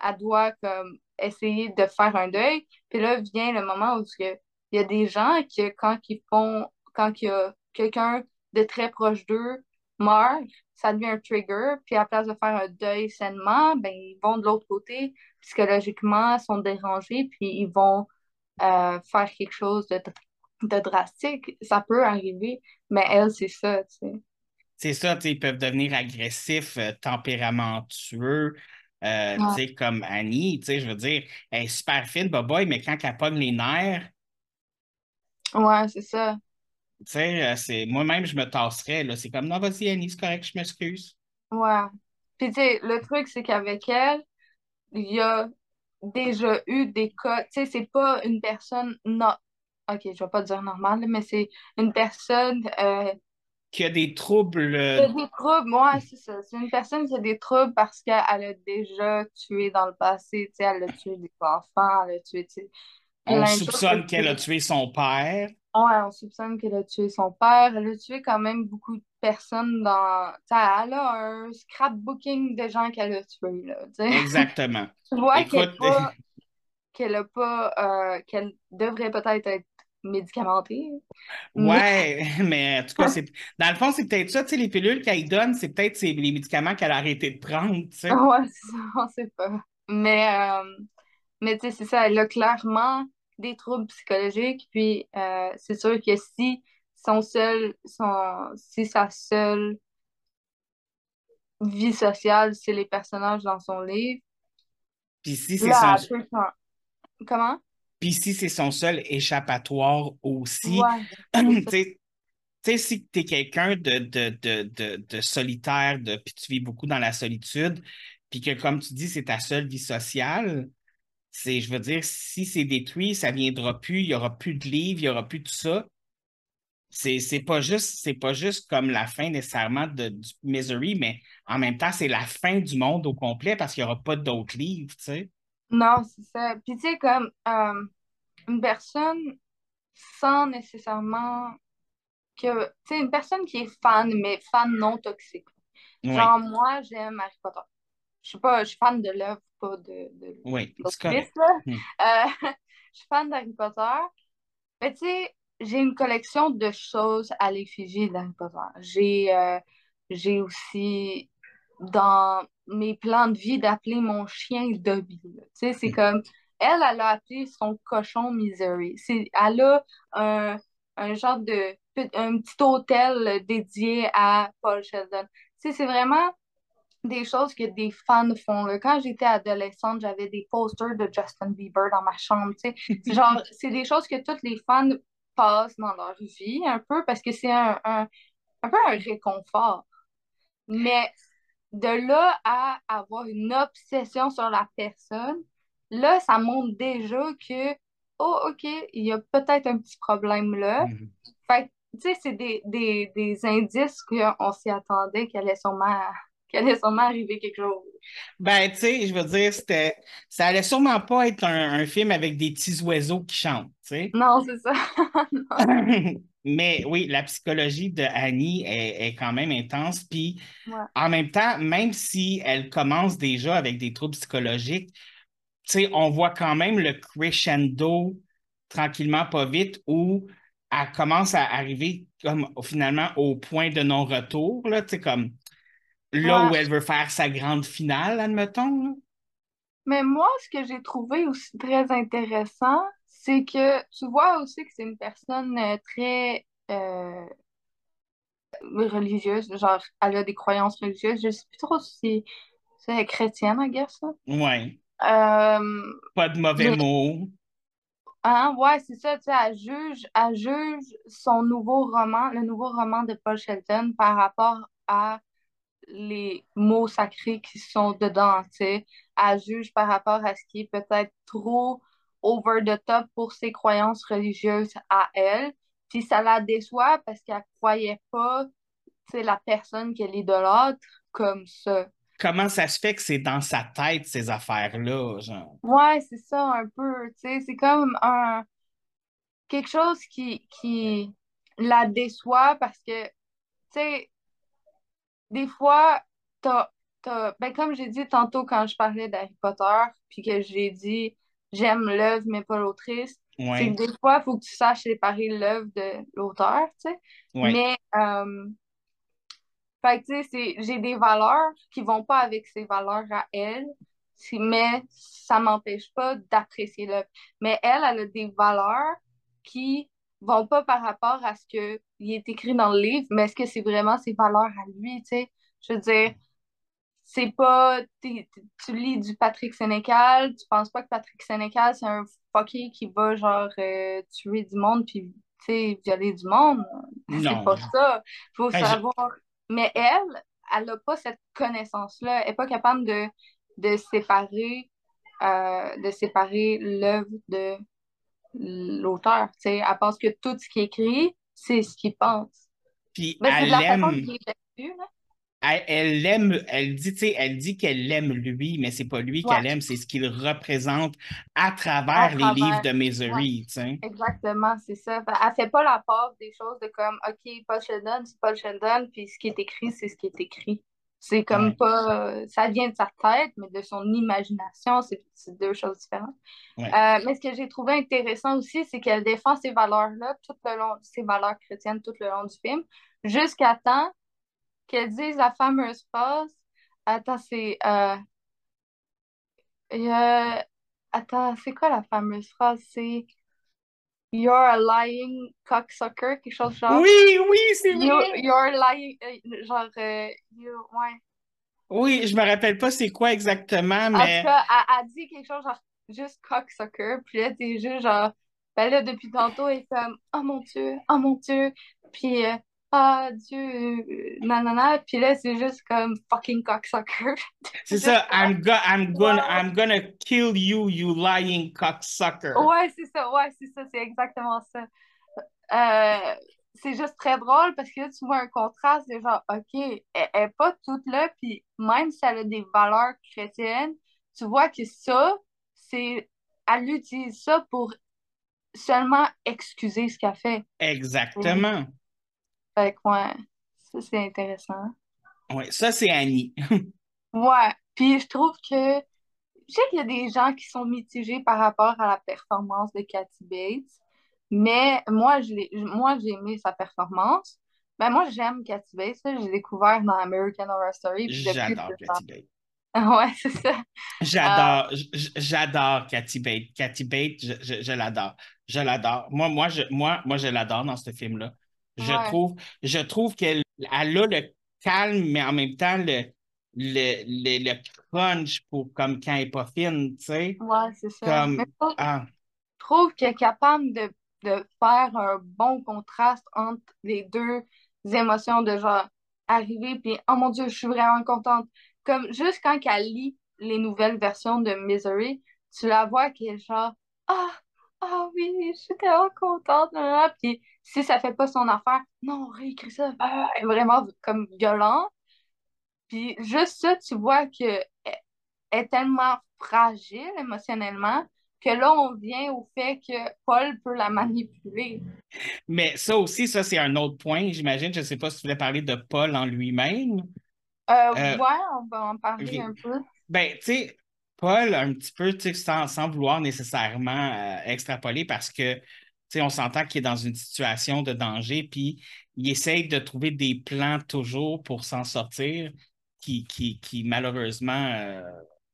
elle doit comme essayer de faire un deuil. Puis là vient le moment où il y a des gens qui, quand ils font, quand il y a quelqu'un de très proche d'eux meurt, ça devient un trigger. Puis à la place de faire un deuil sainement, ben, ils vont de l'autre côté, psychologiquement, ils sont dérangés, puis ils vont euh, faire quelque chose de, de drastique. Ça peut arriver, mais elle, c'est ça, tu sais. C'est ça, tu sais, ils peuvent devenir agressifs, euh, tempéramenteux, euh, tu Ouais. sais, comme Annie, tu sais, je veux dire, elle est super fine, boboy, mais quand elle pogne les nerfs, Ouais, c'est ça. Tu sais, euh, c'est moi-même, je me tasserais, là. C'est comme, non, vas-y, Annie, c'est correct, je m'excuse. Ouais. Puis, tu sais, le truc, c'est qu'avec elle, il y a déjà eu des cas. Tu sais, c'est pas une personne. Non. Ok, je vais pas dire normale, mais c'est une personne. Euh, Qui a des troubles, qui a des troubles. Ouais, c'est ça. C'est une personne qui a des troubles parce qu'elle a déjà tué dans le passé. Tu sais, elle a tué des enfants, elle a tué, on soupçonne qu'elle a tué son père. Ouais, on soupçonne qu'elle a tué son père. Elle a tué quand même beaucoup de personnes dans. Tu sais, elle a un scrapbooking de gens qu'elle a tués, là. Exactement. Tu vois qu'elle Écoute, pas, qu'elle a pas, euh, qu'elle devrait peut-être être médicamentée. Ouais, mais en tout cas, dans le fond, c'est peut-être ça, tu sais, les pilules qu'elle donne, c'est peut-être les médicaments qu'elle a arrêté de prendre, tu sais. ouais, c'est ça, on sait pas. Mais, euh, mais tu sais, c'est ça, elle a clairement des troubles psychologiques. Puis, euh, c'est sûr que si son seul, son, si sa seule vie sociale, c'est les personnages dans son livre. Puis si c'est son, Comment? puis si c'est son seul échappatoire aussi, Ouais, tu sais, si tu es quelqu'un de, de, de, de, de solitaire, de, puis tu vis beaucoup dans la solitude, puis que, comme tu dis, c'est ta seule vie sociale, c'est, je veux dire, si c'est détruit, ça viendra plus, il n'y aura plus de livres, il n'y aura plus de ça. C'est, c'est pas juste, c'est pas juste comme la fin nécessairement de, du Misery, mais en même temps, c'est la fin du monde au complet parce qu'il n'y aura pas d'autres livres, tu sais. Non, c'est ça. Puis tu sais, comme euh, une personne sans nécessairement que. Tu sais, une personne qui est fan, mais fan non toxique. Oui, Genre, moi, j'aime Harry Potter. Je suis pas, je suis fan de l'œuvre, pas de, de oui, c'est là. Hmm. Euh, je suis fan d'Harry Potter. Mais tu sais, j'ai une collection de choses à l'effigie d'Harry Potter. J'ai euh, j'ai aussi dans mes plans de vie d'appeler mon chien Dobby. Tu sais, c'est Hmm. comme elle, elle a appelé son cochon Misery. C'est, elle a un, un genre de un petit hôtel dédié à Paul Sheldon. Tu sais, c'est vraiment des choses que des fans font. là. Quand j'étais adolescente, j'avais des posters de Justin Bieber dans ma chambre. C'est genre, c'est des choses que tous les fans passent dans leur vie un peu parce que c'est un, un, un peu un réconfort. Mais de là à avoir une obsession sur la personne, là, ça montre déjà que, oh, OK, il y a peut-être un petit problème là. Mhm. Fait tu sais, c'est des, des, des indices qu'on s'y attendait qu'il allait sûrement, qu'il allait sûrement arriver quelque chose. Ben, tu sais, je veux dire, c'était, ça allait sûrement pas être un, un film avec des petits oiseaux qui chantent, tu sais. Non, c'est ça. Non. Mais oui, la psychologie de Annie est, est quand même intense. Puis Ouais. en même temps, même si elle commence déjà avec des troubles psychologiques, tu sais, on voit quand même le crescendo tranquillement, pas vite, où elle commence à arriver comme finalement au point de non-retour, là, tu sais, comme là Ouais. où elle veut faire sa grande finale, admettons. là. Mais moi, ce que j'ai trouvé aussi très intéressant, c'est que tu vois aussi que c'est une personne euh, très euh, religieuse, genre elle a des croyances religieuses. Je sais plus trop si c'est chrétienne, I guess. là. Ouais, Euh, pas de mauvais mais- mots. Hein, ouais, c'est ça, tu sais, elle juge, elle juge son nouveau roman, le nouveau roman de Paul Shelton par rapport à les mots sacrés qui sont dedans, tu sais. Elle juge par rapport à ce qui est peut-être trop over the top pour ses croyances religieuses à elle. Puis ça la déçoit parce qu'elle croyait pas, tu sais, la personne qu'elle idolâtre comme ça. Comment ça se fait que c'est dans sa tête, ces affaires-là, genre? Ouais, c'est ça un peu, tu sais, c'est comme un quelque chose qui qui la déçoit parce que tu sais des fois t'as t'as ben comme j'ai dit tantôt quand je parlais d'Harry Potter puis que j'ai dit j'aime l'œuvre mais pas l'autrice, c'est que des fois il faut que tu saches séparer l'œuvre de l'auteur, tu sais. ouais. Mais euh, fait que, tu sais, c'est- j'ai des valeurs qui vont pas avec ses valeurs à elle, mais ça m'empêche pas d'apprécier l'œuvre. Mais elle, elle a des valeurs qui vont pas par rapport à ce que il est écrit dans le livre, mais est-ce que c'est vraiment ses valeurs à lui, tu sais? Je veux dire, c'est pas... t'es- t'es- tu lis du Patrick Sénécal, tu penses pas que Patrick Sénécal, c'est un fucké qui va, genre, euh, tuer du monde puis, tu sais, violer du monde. C'est pas ça. Faut Ben, je- savoir. Mais elle, elle a pas cette connaissance-là. Elle est pas capable de, de séparer, euh, de séparer l'œuvre de l'auteur. Tu sais, elle pense que tout ce qui est écrit, c'est ce qu'il pense. Puis Mais c'est de elle la façon aime, qu'il est perçu, là. elle, elle l'aime, elle dit, elle dit qu'elle l'aime lui, mais c'est pas lui Ouais. qu'elle aime, c'est ce qu'il représente à travers À les livres de. Misery. Exactement, c'est ça. Elle fait pas la part des choses de comme, OK, Paul Sheldon, c'est Paul Sheldon, puis ce qui est écrit, c'est ce qui est écrit. C'est comme Ouais. pas. Ça vient de sa tête, mais de son imagination, c'est c'est deux choses différentes. Ouais. Euh, mais ce que j'ai trouvé intéressant aussi, c'est qu'elle défend ces valeurs-là, tout le long, ces valeurs chrétiennes tout le long du film, jusqu'à temps qu'elle dise la fameuse phrase. Attends, c'est. Euh, euh, attends, c'est quoi la fameuse phrase? C'est. You're a lying cocksucker, quelque chose genre. Oui, oui, c'est You, vrai. you're lying. euh, genre, euh, you, ouais. Oui, je me rappelle pas c'est quoi exactement, En tout mais cas, elle, elle dit quelque chose genre juste cocksucker. Puis là, t'es juste genre, ben là, depuis tantôt, elle est comme, oh mon Dieu, oh mon Dieu. Puis, euh, ah Dieu, euh, nanana. Puis là, c'est juste comme fucking cocksucker. c'est ça. I'm, go I'm, gonna. I'm gonna kill you, you lying cocksucker. Ouais, c'est ça, ouais, c'est ça, c'est exactement ça. Euh, c'est juste très drôle parce que là, tu vois un contraste de genre, OK, elle, elle est pas toute là, puis même si elle a des valeurs chrétiennes, tu vois que ça, c'est, elle utilise ça pour seulement excuser ce qu'elle fait. Exactement. Fait que, ouais, ça, c'est intéressant. Ouais, ça, c'est Annie. Ouais, puis je trouve que, je sais qu'il y a des gens qui sont mitigés par rapport à la performance de Kathy Bates, mais moi, je l'ai- moi j'ai aimé sa performance. Ben, moi, j'aime Kathy Bates, j'ai découvert dans American Horror Story, J'adore que Kathy Bates. Ouais, c'est ça. J'adore, j- j'adore Kathy Bates. Kathy Bates, je l'adore. Je l'adore. Moi, moi, je, moi, moi, je l'adore dans ce film-là. Je Ouais, trouve, je trouve qu'elle elle a le calme, mais en même temps le, le, le, le crunch pour comme quand elle n'est pas fine, tu sais. ouais, c'est ça. Comme Mais je trouve, ah, je trouve qu'elle est capable de, de faire un bon contraste entre les deux émotions de genre arriver puis oh mon Dieu, je suis vraiment contente. Comme juste quand elle lit les nouvelles versions de Misery, tu la vois qui est genre ah ah oui, je suis tellement contente là, là. Puis si ça fait pas son affaire, non, réécris ça. Ah, elle est vraiment comme violent. Puis juste ça, tu vois que elle est tellement fragile émotionnellement que là, on vient au fait que Paul peut la manipuler. mais ça aussi, ça, c'est un autre point, j'imagine. Je ne sais pas si tu voulais parler de Paul en lui-même. Euh, Euh, ouais, on va en parler un peu. Ben, tu sais, Paul, un petit peu, tu sais, sans, sans vouloir nécessairement euh, extrapoler, parce que, tu sais, on s'entend qu'il est dans une situation de danger, puis il essaye de trouver des plans toujours pour s'en sortir, qui, qui, qui malheureusement euh,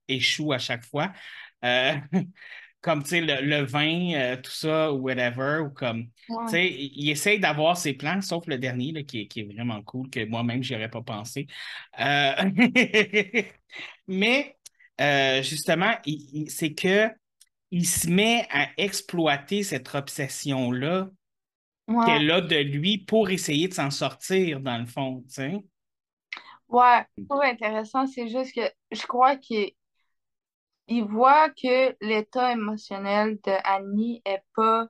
échouent à chaque fois. Euh, comme, tu sais, le, le vin, euh, tout ça, ou whatever, ou comme, tu Ouais. sais, il, essaye d'avoir ses plans, sauf le dernier, là, qui, est- qui est vraiment cool, que moi-même, j'y aurais pas pensé. Mais euh, justement, c'est que il se met à exploiter cette obsession-là Ouais. qu'elle a de lui pour essayer de s'en sortir, dans le fond, tu sais. Ouais, je trouve intéressant, c'est juste que je crois qu'il il voit que l'état émotionnel de Annie est pas,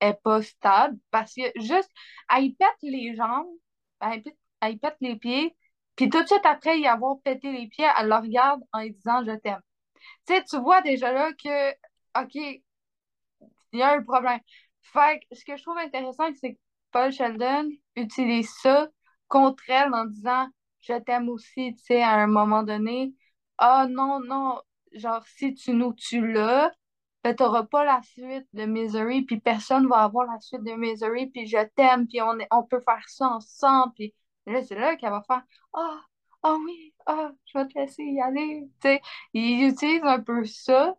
est pas stable parce que juste, elle pète les jambes, elle pète, elle pète les pieds, puis tout de suite après y avoir pété les pieds, elle le regarde en lui disant je t'aime. Tu sais, tu vois déjà là que, OK, il y a un problème. Fait que ce que je trouve intéressant, c'est que Paul Sheldon utilise ça contre elle en disant Je t'aime aussi, tu sais, à un moment donné. Ah non, non, genre, si tu nous tues là, ben, t'auras pas la suite de Misery, puis personne va avoir la suite de Misery, puis je t'aime, puis on, on peut faire ça ensemble, là, c'est là qu'elle va faire Ah, ah oui, ah, je vais te laisser y aller. Tu sais, il utilise un peu ça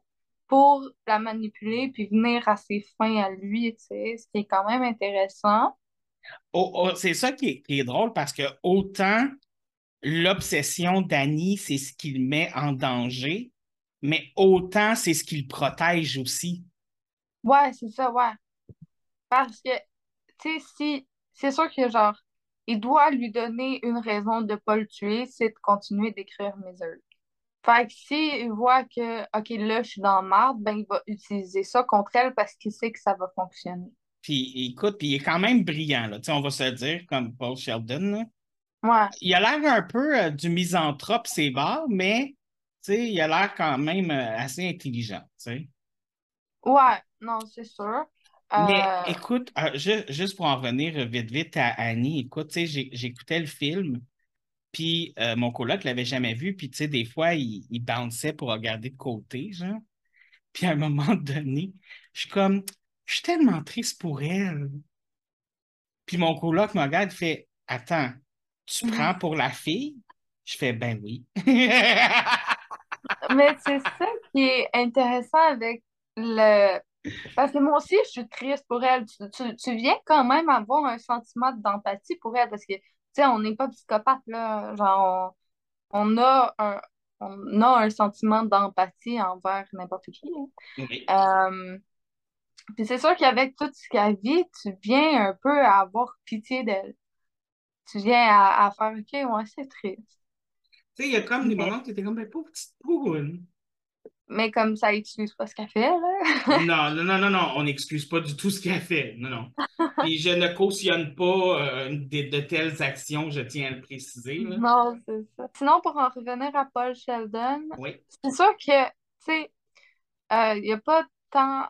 pour la manipuler puis venir à ses fins à lui, ce qui est quand même intéressant. Oh, oh, c'est ça qui est, qui est drôle parce que autant l'obsession d'Annie, c'est ce qui le met en danger, mais autant c'est ce qui le protège aussi. Ouais, c'est ça, ouais. Parce que, tu sais, si, c'est sûr que, genre, il doit lui donner une raison de pas le tuer, c'est de continuer d'écrire Misery. Fait que s'il voit que, OK, là, je suis dans la marde, ben, il va utiliser ça contre elle parce qu'il sait que ça va fonctionner. Puis écoute, puis il est quand même brillant, là. Tu sais, on va se le dire, comme Paul Sheldon. là. Ouais, Il a l'air un peu euh, du misanthrope, c'est barres, mais tu sais, il a l'air quand même euh, assez intelligent. tu sais. ouais, non, c'est sûr. Mais Euh, écoute, ju- juste pour en revenir euh, vite, vite à Annie, écoute, tu sais, j'écoutais le film, puis euh, mon coloc l'avait jamais vu, puis tu sais, des fois, il, il bounçait pour regarder de côté, genre. Puis à un moment donné, je suis comme, je suis tellement triste pour elle. Puis mon coloc me regarde et fait, attends, tu prends pour la fille? Je fais, ben oui. Mais c'est ça qui est intéressant avec le... Parce que moi aussi, je suis triste pour elle. Tu, tu, tu viens quand même avoir un sentiment d'empathie pour elle parce que, tu sais, on n'est pas psychopathe, là. Genre, on, on a un, on a un sentiment d'empathie envers n'importe qui. hein. Oui. Euh, puis c'est sûr qu'avec tout ce qu'elle vit, tu viens un peu à avoir pitié d'elle. Tu viens à, à faire OK, ouais, c'est triste. Tu sais, il y a comme des moments où tu étais comme, ben, pauvre petite poune. Mais comme ça excuse pas ce qu'elle fait, là. Non, non, non, non, non, on n'excuse pas du tout ce qu'elle fait. Non, non. Puis je ne cautionne pas euh, de, de telles actions, je tiens à le préciser. là. Non, c'est ça. Sinon, pour en revenir à Paul Sheldon, Oui. c'est sûr que, tu sais, euh, il n'y a pas tant.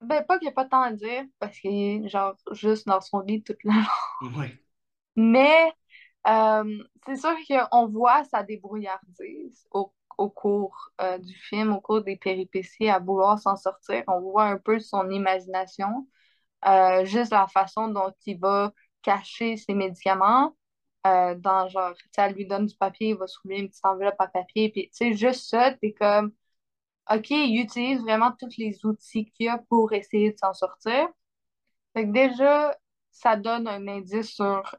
Ben, pas qu'il n'y a pas tant à dire, parce qu'il est, genre, juste dans son lit toute la Oui. Mais euh, c'est sûr qu'on voit sa débrouillardise au, au cours euh, du film, au cours des péripéties à vouloir s'en sortir. On voit un peu son imagination, euh, juste la façon dont il va cacher ses médicaments. euh, dans genre, tu sais, elle lui donne du papier, il va soulever une petite enveloppe à papier, puis tu sais, juste ça, t'es comme, OK, il utilise vraiment tous les outils qu'il a pour essayer de s'en sortir. Fait que déjà, ça donne un indice sur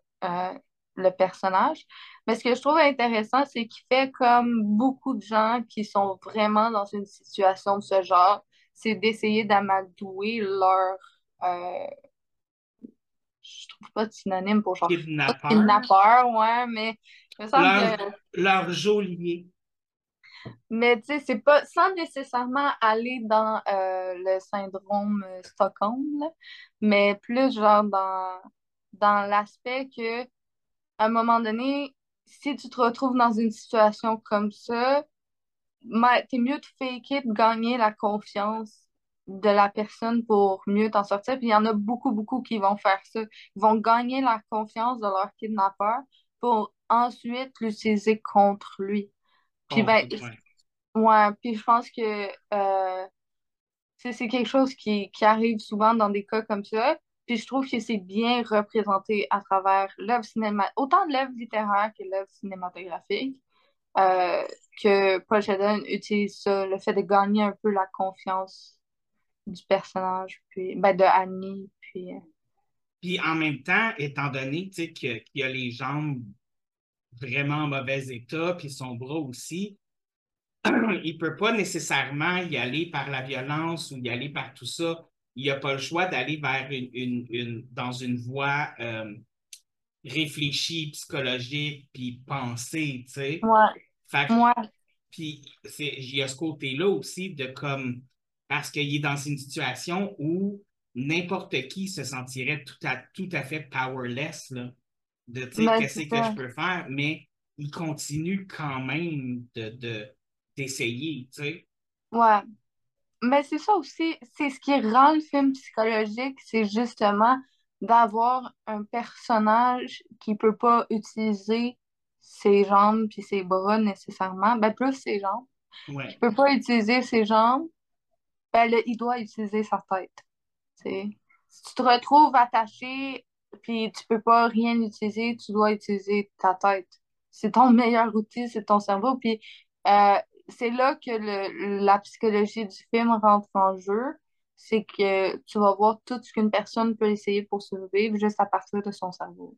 le personnage. Mais ce que je trouve intéressant, c'est qu'il fait comme beaucoup de gens qui sont vraiment dans une situation de ce genre, c'est d'essayer d'amadouer leur... euh, je trouve pas de synonyme pour genre Kidnappeur. kidnappeur, ouais, mais me semble Leur, que... leur geôlier. Mais tu sais, c'est pas sans nécessairement aller dans euh, le syndrome euh, Stockholm, là, mais plus genre dans, dans l'aspect que à un moment donné, si tu te retrouves dans une situation comme ça, t'es mieux de faker, de gagner la confiance de la personne pour mieux t'en sortir. Puis il y en a beaucoup, beaucoup qui vont faire ça. Ils vont gagner la confiance de leur kidnappeur pour ensuite l'utiliser contre lui. Puis ben, Contre, ouais. Ouais, puis je pense que euh, c'est c'est quelque chose qui, qui arrive souvent dans des cas comme ça. Puis je trouve que c'est bien représenté à travers l'œuvre cinéma, autant l'œuvre littéraire que l'œuvre cinématographique, euh, que Paul Sheldon utilise ça, le fait de gagner un peu la confiance du personnage, puis ben de Annie, puis euh, Puis en même temps, étant donné qu'il a les jambes vraiment en mauvais état, puis son bras aussi, il peut pas nécessairement y aller par la violence ou y aller par tout ça. Il n'a pas le choix d'aller vers une, une, une- dans une voie euh, réfléchie, psychologique, puis pensée, tu sais. ouais, ouais, puis c'est, il y a ce côté-là aussi de comme parce qu'il est dans une situation où n'importe qui se sentirait tout à, tout à fait powerless, là, de tu sais, ben qu'est-ce que je peux faire, mais il continue quand même de, de, d'essayer, tu sais. Ouais. Mais c'est ça aussi, c'est ce qui rend le film psychologique, c'est justement d'avoir un personnage qui peut pas utiliser ses jambes puis ses bras nécessairement, ben plus ses jambes, Ouais. qui peut pas utiliser ses jambes, ben là, il doit utiliser sa tête. Si tu te retrouves attaché puis tu peux pas rien utiliser, tu dois utiliser ta tête. C'est ton meilleur outil, c'est ton cerveau. Puis euh, c'est là que le, la psychologie du film rentre en jeu. C'est que tu vas voir tout ce qu'une personne peut essayer pour survivre juste à partir de son cerveau.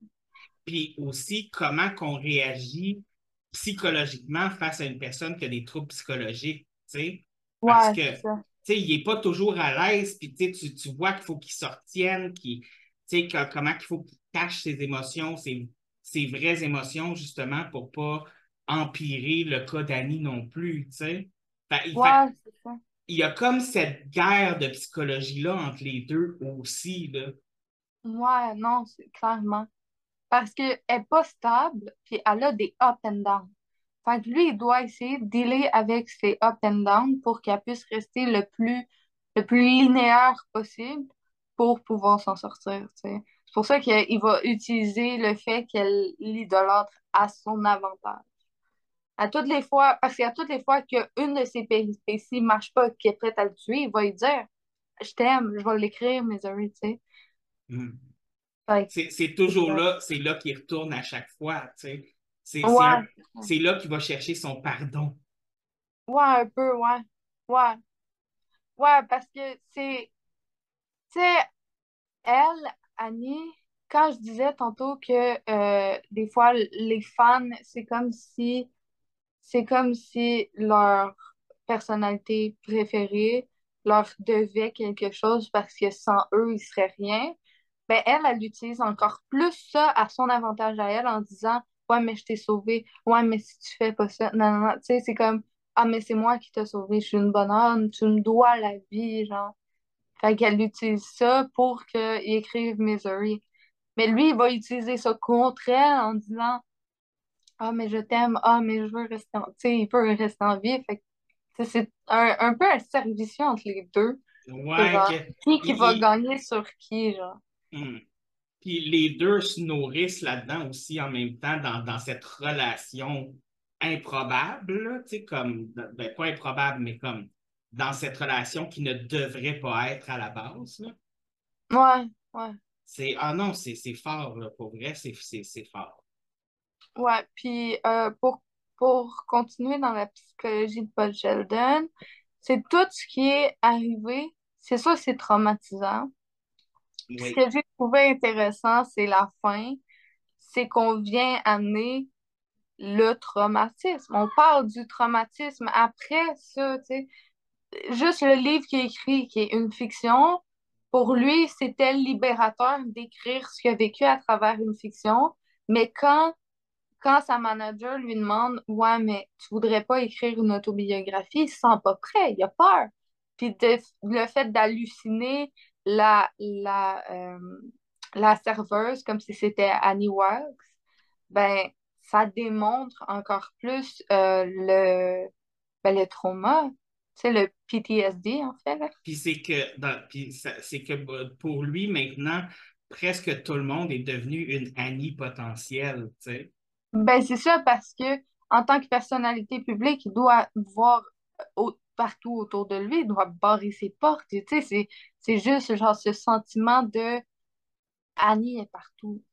Puis aussi, comment qu'on réagit psychologiquement face à une personne qui a des troubles psychologiques, tu sais? Parce Ouais, que tu sais, il n'est pas toujours à l'aise, puis tu, tu vois qu'il faut qu'il se retienne, qu'il, tu sais, que- comment il faut qu'il cache ses émotions, ses, ses vraies émotions, justement, pour pas empirer le cas d'Annie non plus, tu sais. Il, Ouais, y a comme cette guerre de psychologie-là entre les deux aussi, là. Ouais, non, c'est clairement. Parce qu'elle n'est pas stable, puis elle a des up and down. Fait que lui, il doit essayer de dealer avec ses up and down pour qu'elle puisse rester le plus, le plus linéaire possible pour pouvoir s'en sortir, tu sais. C'est pour ça qu'il va utiliser le fait qu'elle l'idolâtre à son avantage. À toutes les fois, parce qu'à toutes les fois qu'une de ses péripéties ne marche pas, qu'elle est prête à le tuer, il va lui dire Je t'aime, je vais l'écrire, Misery, tu sais. Mm. Que, C'est toujours là, c'est là qu'il retourne à chaque fois, tu sais. Ouais, c'est là qu'il va chercher son pardon. ouais, un peu, ouais. Ouais. Ouais, parce que c'est, tu sais, elle, Annie, quand je disais tantôt que euh, des fois, les fans, c'est comme si c'est comme si leur personnalité préférée leur devait quelque chose parce que sans eux, ils seraient rien. Ben, elle, elle utilise encore plus ça à son avantage à elle en disant Ouais, mais je t'ai sauvé. Ouais, mais si tu fais pas ça. Non, non, non. Tu sais, c'est comme Ah, mais c'est moi qui t'ai sauvé. Je suis une bonne âme. Tu me dois la vie, genre. Fait qu'elle utilise ça pour qu'il écrive Misery. Mais lui, il va utiliser ça contre elle en disant Ah, mais je t'aime. Ah, mais je veux rester en... Tu sais, il peut rester en vie. Fait que c'est un, un peu un service entre les deux. Ouais, Genre, que- qui qui va gagner sur qui, genre? Hmm. Puis les deux se nourrissent là-dedans aussi en même temps dans, dans cette relation improbable, tu sais, comme, ben, pas improbable, mais comme dans cette relation qui ne devrait pas être à la base. là. Ouais, ouais. C'est, ah non, c'est fort, là, pour vrai, c'est fort. Ouais, puis euh, pour, pour continuer dans la psychologie de Paul Sheldon, c'est tout ce qui est arrivé, c'est ça, c'est traumatisant. Oui. Ce que j'ai trouvé intéressant, c'est la fin, c'est qu'on vient amener le traumatisme. On parle du traumatisme après ça, tu sais. Juste le livre qu'il a écrit, qui est une fiction, pour lui, c'était libérateur d'écrire ce qu'il a vécu à travers une fiction. Mais quand, quand sa manager lui demande Ouais, mais tu voudrais pas écrire une autobiographie, il se sent pas prêt, il a peur. Puis le fait d'halluciner la, la, euh, la serveuse comme si c'était Annie Wilkes, ben, ça démontre encore plus euh, le, ben, le trauma, sais, le PTSD, en fait. Puis c'est que, c'est que bah, pour lui, maintenant, presque tout le monde est devenu une Annie potentielle, tu sais. Ben, c'est ça, parce que en tant que personnalité publique, il doit voir au- partout autour de lui, il doit barrer ses portes. Tu sais, c'est, c'est juste genre ce sentiment de Annie est partout,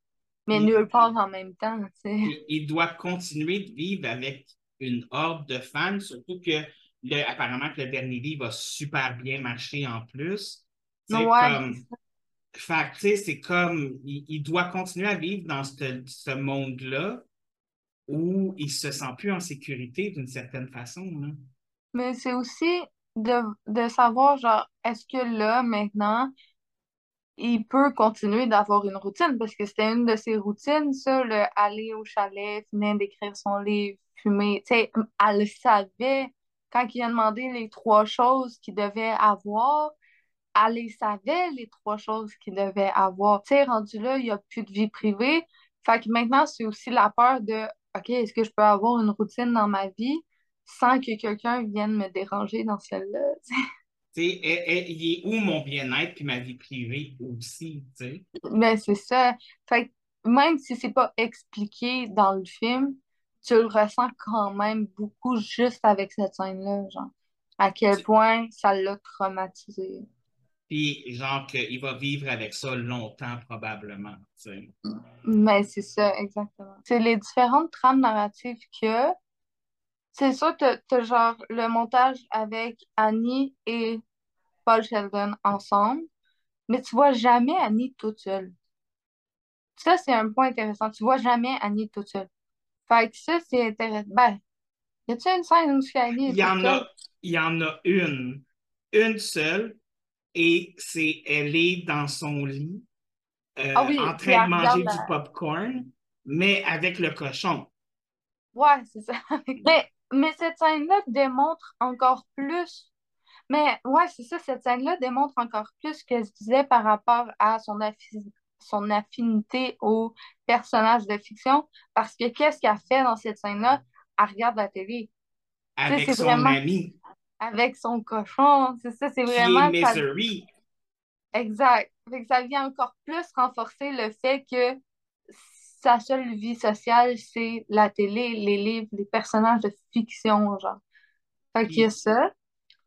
mais Il- nulle part en même temps, tu sais. il, doit continuer de vivre avec une horde de fans, surtout que le, apparemment que le dernier livre a super bien marché en plus. Sais, Ouais, comme, fait c'est comme, il, il doit continuer à vivre dans ce, ce monde-là où il se sent plus en sécurité d'une certaine façon. hein. Mais c'est aussi de, de savoir, genre, est-ce que là, maintenant, il peut continuer d'avoir une routine? Parce que c'était une de ses routines, ça, le aller au chalet, finir d'écrire son livre, fumer. Tu sais, elle le savait quand il a demandé les trois choses qu'il devait avoir. Elle savait, les trois choses qu'il devait avoir. Tu sais, rendu là, il n'y a plus de vie privée. Fait que maintenant, c'est aussi la peur de, OK, est-ce que je peux avoir une routine dans ma vie sans que quelqu'un vienne me déranger dans celle-là? tu sais? Il est où mon bien-être puis ma vie privée aussi, tu sais? Mais c'est ça. Fait que même si c'est pas expliqué dans le film, tu le ressens quand même beaucoup juste avec cette scène-là, genre. À quel point ça l'a traumatisé. Puis, genre, qu'il va vivre avec ça longtemps, probablement. Mais c'est ça, exactement. C'est les différentes trames narratives qu'il y a. C'est sûr que t'as genre le montage avec Annie et Paul Sheldon ensemble, mais tu vois jamais Annie toute seule. Ça, c'est un point intéressant. Tu vois jamais Annie toute seule. Fait que ça, c'est intéressant. Ben, y a-tu une scène où Annie est Il y en toute a, seule? il y en a une, une seule, et c'est, elle est dans son lit, euh, Ah oui, en train de manger du popcorn, mais avec le cochon. Ouais, c'est ça. Mais, mais cette scène-là démontre encore plus. Mais ouais, c'est ça, cette scène-là démontre encore plus ce que je disais par rapport à son, affi- son affinité au personnage de fiction. Parce que qu'est-ce qu'elle fait dans cette scène-là? Elle regarde la télé Avec son vraiment- ami, avec son cochon. C'est ça, c'est qui vraiment. est ça- Misery. Exact. Fait que ça vient encore plus renforcer le fait que sa seule vie sociale, c'est la télé, les livres, les personnages de fiction, genre. Fait qu'il y a ça.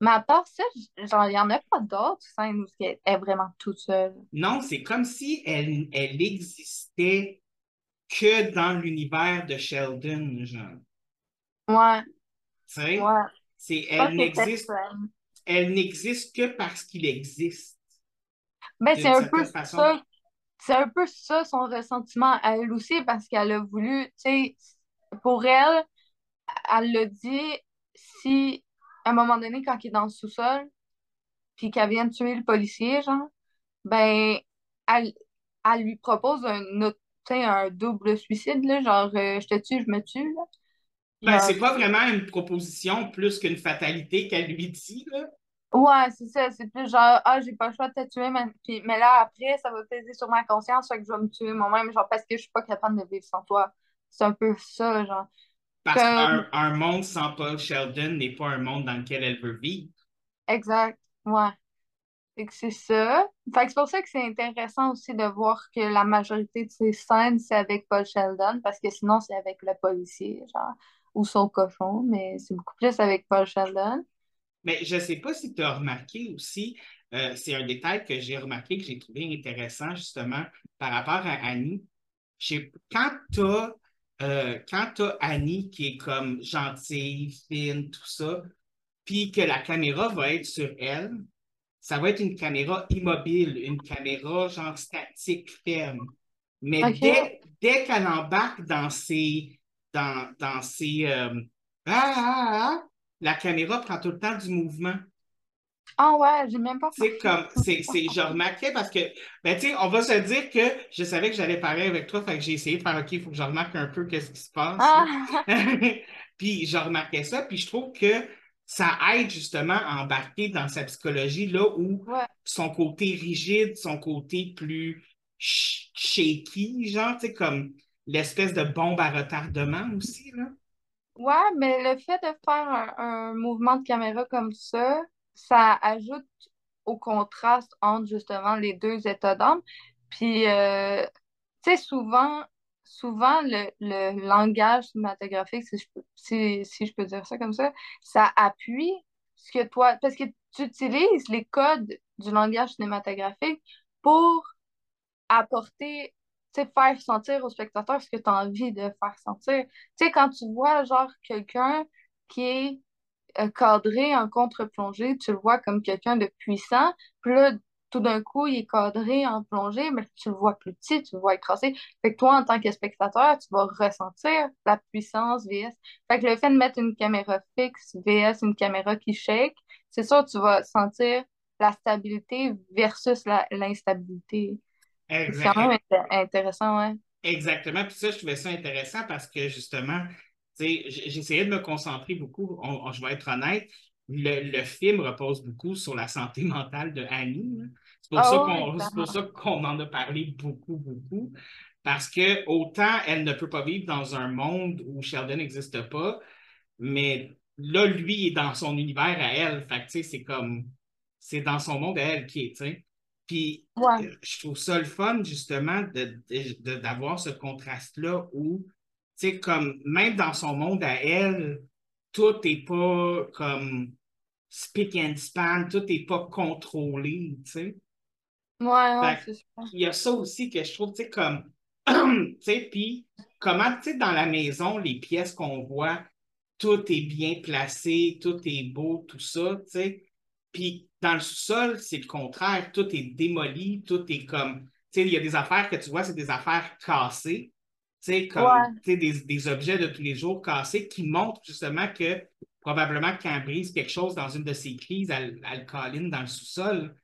Mais à part ça, genre, il n'y en a pas d'autres scènes où elle est vraiment toute seule. Non, c'est comme si elle, elle existait que dans l'univers de Sheldon, genre. Ouais, Tu sais? ouais. C'est, elle n'existe, elle n'existe que parce qu'il existe. Ben, c'est un peu façon. ça. c'est un peu ça son ressentiment à elle aussi parce qu'elle a voulu, tu sais, pour elle, elle l'a dit, si à un moment donné, quand il est dans le sous-sol, puis qu'elle vient de tuer le policier, genre, ben, elle, elle lui propose un, un double suicide, là, genre, euh, je te tue, je me tue, là. Ben, c'est pas vraiment une proposition plus qu'une fatalité qu'elle lui dit, là. Ouais, c'est ça, c'est plus genre, ah, j'ai pas le choix de te tuer, mais, puis- mais là, après, ça va peser sur ma conscience, fait que je vais me tuer moi-même, genre, parce que je suis pas capable de vivre sans toi. C'est un peu ça, genre. Parce qu'un un monde sans Paul Sheldon n'est pas un monde dans lequel elle veut vivre. exact, ouais. Fait que c'est ça. Fait que c'est pour ça que c'est intéressant aussi de voir que la majorité de ces scènes, c'est avec Paul Sheldon, parce que sinon, c'est avec le policier, genre, ou son cochon, mais c'est beaucoup plus avec Paul Sheldon. Mais je ne sais pas si tu as remarqué aussi, euh, c'est un détail que j'ai remarqué, que j'ai trouvé intéressant justement par rapport à Annie. Quand tu as, quand t'as Annie qui est comme gentille, fine, tout ça, puis que la caméra va être sur elle, ça va être une caméra immobile, une caméra genre statique, ferme. Mais dès, dès qu'elle embarque dans ses, dans, dans ses, euh, ah, ah, ah, la caméra prend tout le temps du mouvement. Ah ouais, j'ai même pas remarqué. comme, c'est, c'est, je remarquais parce que, ben, tu sais, on va se dire que je savais que j'allais parler avec toi, fait que j'ai essayé de faire, OK, il faut que je remarque un peu qu'est-ce qui se passe. Ah, puis je remarquais ça, puis je trouve que ça aide justement à embarquer dans sa psychologie là où ouais. son côté rigide, son côté plus sh- shaky, genre, tu sais, comme l'espèce de bombe à retardement aussi, là. Ouais, mais le fait de faire un, mouvement de caméra comme ça, ça ajoute au contraste entre justement les deux états d'âme. Puis, euh, tu sais, souvent, souvent le, le langage cinématographique, si je peux, si, si je peux dire ça comme ça, ça appuie ce que toi, parce que tu utilises les codes du langage cinématographique pour apporter, faire sentir au spectateur ce que tu as envie de faire sentir. Tu quand tu vois, genre, quelqu'un qui est euh, cadré en contre-plongée, tu le vois comme quelqu'un de puissant, puis là, tout d'un coup, il est cadré en plongée, mais tu le vois plus petit, tu le vois écrasé. Fait que toi, en tant que spectateur, tu vas ressentir la puissance VS. Fait que le fait de mettre une caméra fixe VS une caméra qui shake, c'est sûr, tu vas sentir la stabilité versus l'instabilité. C'est quand même inté- intéressant, ouais. Exactement. Puis ça, je trouvais ça intéressant parce que justement, tu sais, j- j'essayais de me concentrer beaucoup. On- on- je vais être honnête, le, le film repose beaucoup sur la santé mentale de Annie. C'est pour Ah pour ça qu'on en a parlé beaucoup, beaucoup. Parce que autant elle ne peut pas vivre dans un monde où Sheldon n'existe pas, mais là, lui est dans son univers à elle. Fait que, tu sais, c'est comme, c'est dans son monde à elle qui est. Puis, Ouais, euh, je trouve ça le fun, justement, de, de- de- d'avoir ce contraste-là où, tu sais, comme, même dans son monde à elle, tout n'est pas comme spick and span, tout n'est pas contrôlé, tu sais. ouais, ouais, c'est sûr. il y a ça aussi que je trouve, tu sais, comme, tu sais, puis comment, tu sais, dans la maison, les pièces qu'on voit, tout est bien placé, tout est beau, tout ça, tu sais. Puis dans le sous-sol, c'est le contraire, tout est démoli, tout est comme, tu sais, il y a des affaires que tu vois, c'est des affaires cassées, tu sais, comme, Ouais, des, des objets de tous les jours cassés qui montrent justement que probablement quand elle brise quelque chose dans une de ses crises, elle, elle câline dans le sous-sol.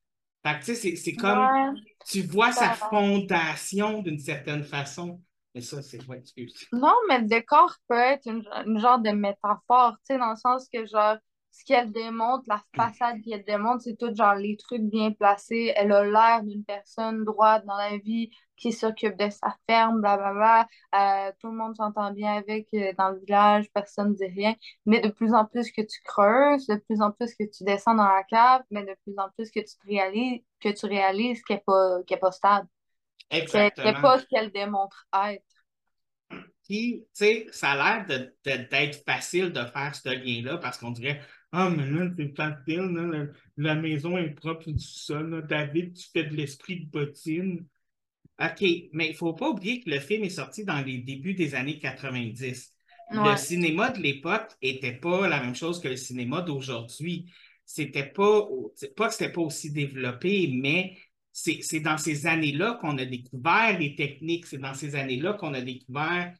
Fait que, tu sais, c'est, comme, ouais. tu vois sa fondation d'une certaine façon. Mais ça, c'est, ouais, excuse. Non, mais le décor peut être une, une genre de métaphore, tu sais, dans le sens que, genre, ce qu'elle démontre, la façade qu'elle démontre, c'est tout, genre, les trucs bien placés. Elle a l'air d'une personne droite dans la vie qui s'occupe de sa ferme, blablabla. Euh, tout le monde s'entend bien avec euh, dans le village, personne ne dit rien. Mais de plus en plus que tu creuses, de plus en plus que tu descends dans la cave, mais de plus en plus que tu te réalises, que tu réalises qu'elle n'est pas, pas stable, qu'elle qu'elle est Exactement. pas ce qu'elle démontre être. Puis, tu sais, ça a l'air de- de- d'être facile de faire ce lien-là parce qu'on dirait Ah, mais là, c'est facile, là, la, la maison est propre du sol. là. David, tu fais de l'esprit de bottine. OK, mais il ne faut pas oublier que le film est sorti dans les débuts des années 90. Le cinéma de l'époque n'était pas la même chose que le cinéma d'aujourd'hui. C'était pas, pas que c'était pas aussi développé, mais c'est c'est dans ces années-là qu'on a découvert les techniques, c'est dans ces années-là qu'on a découvert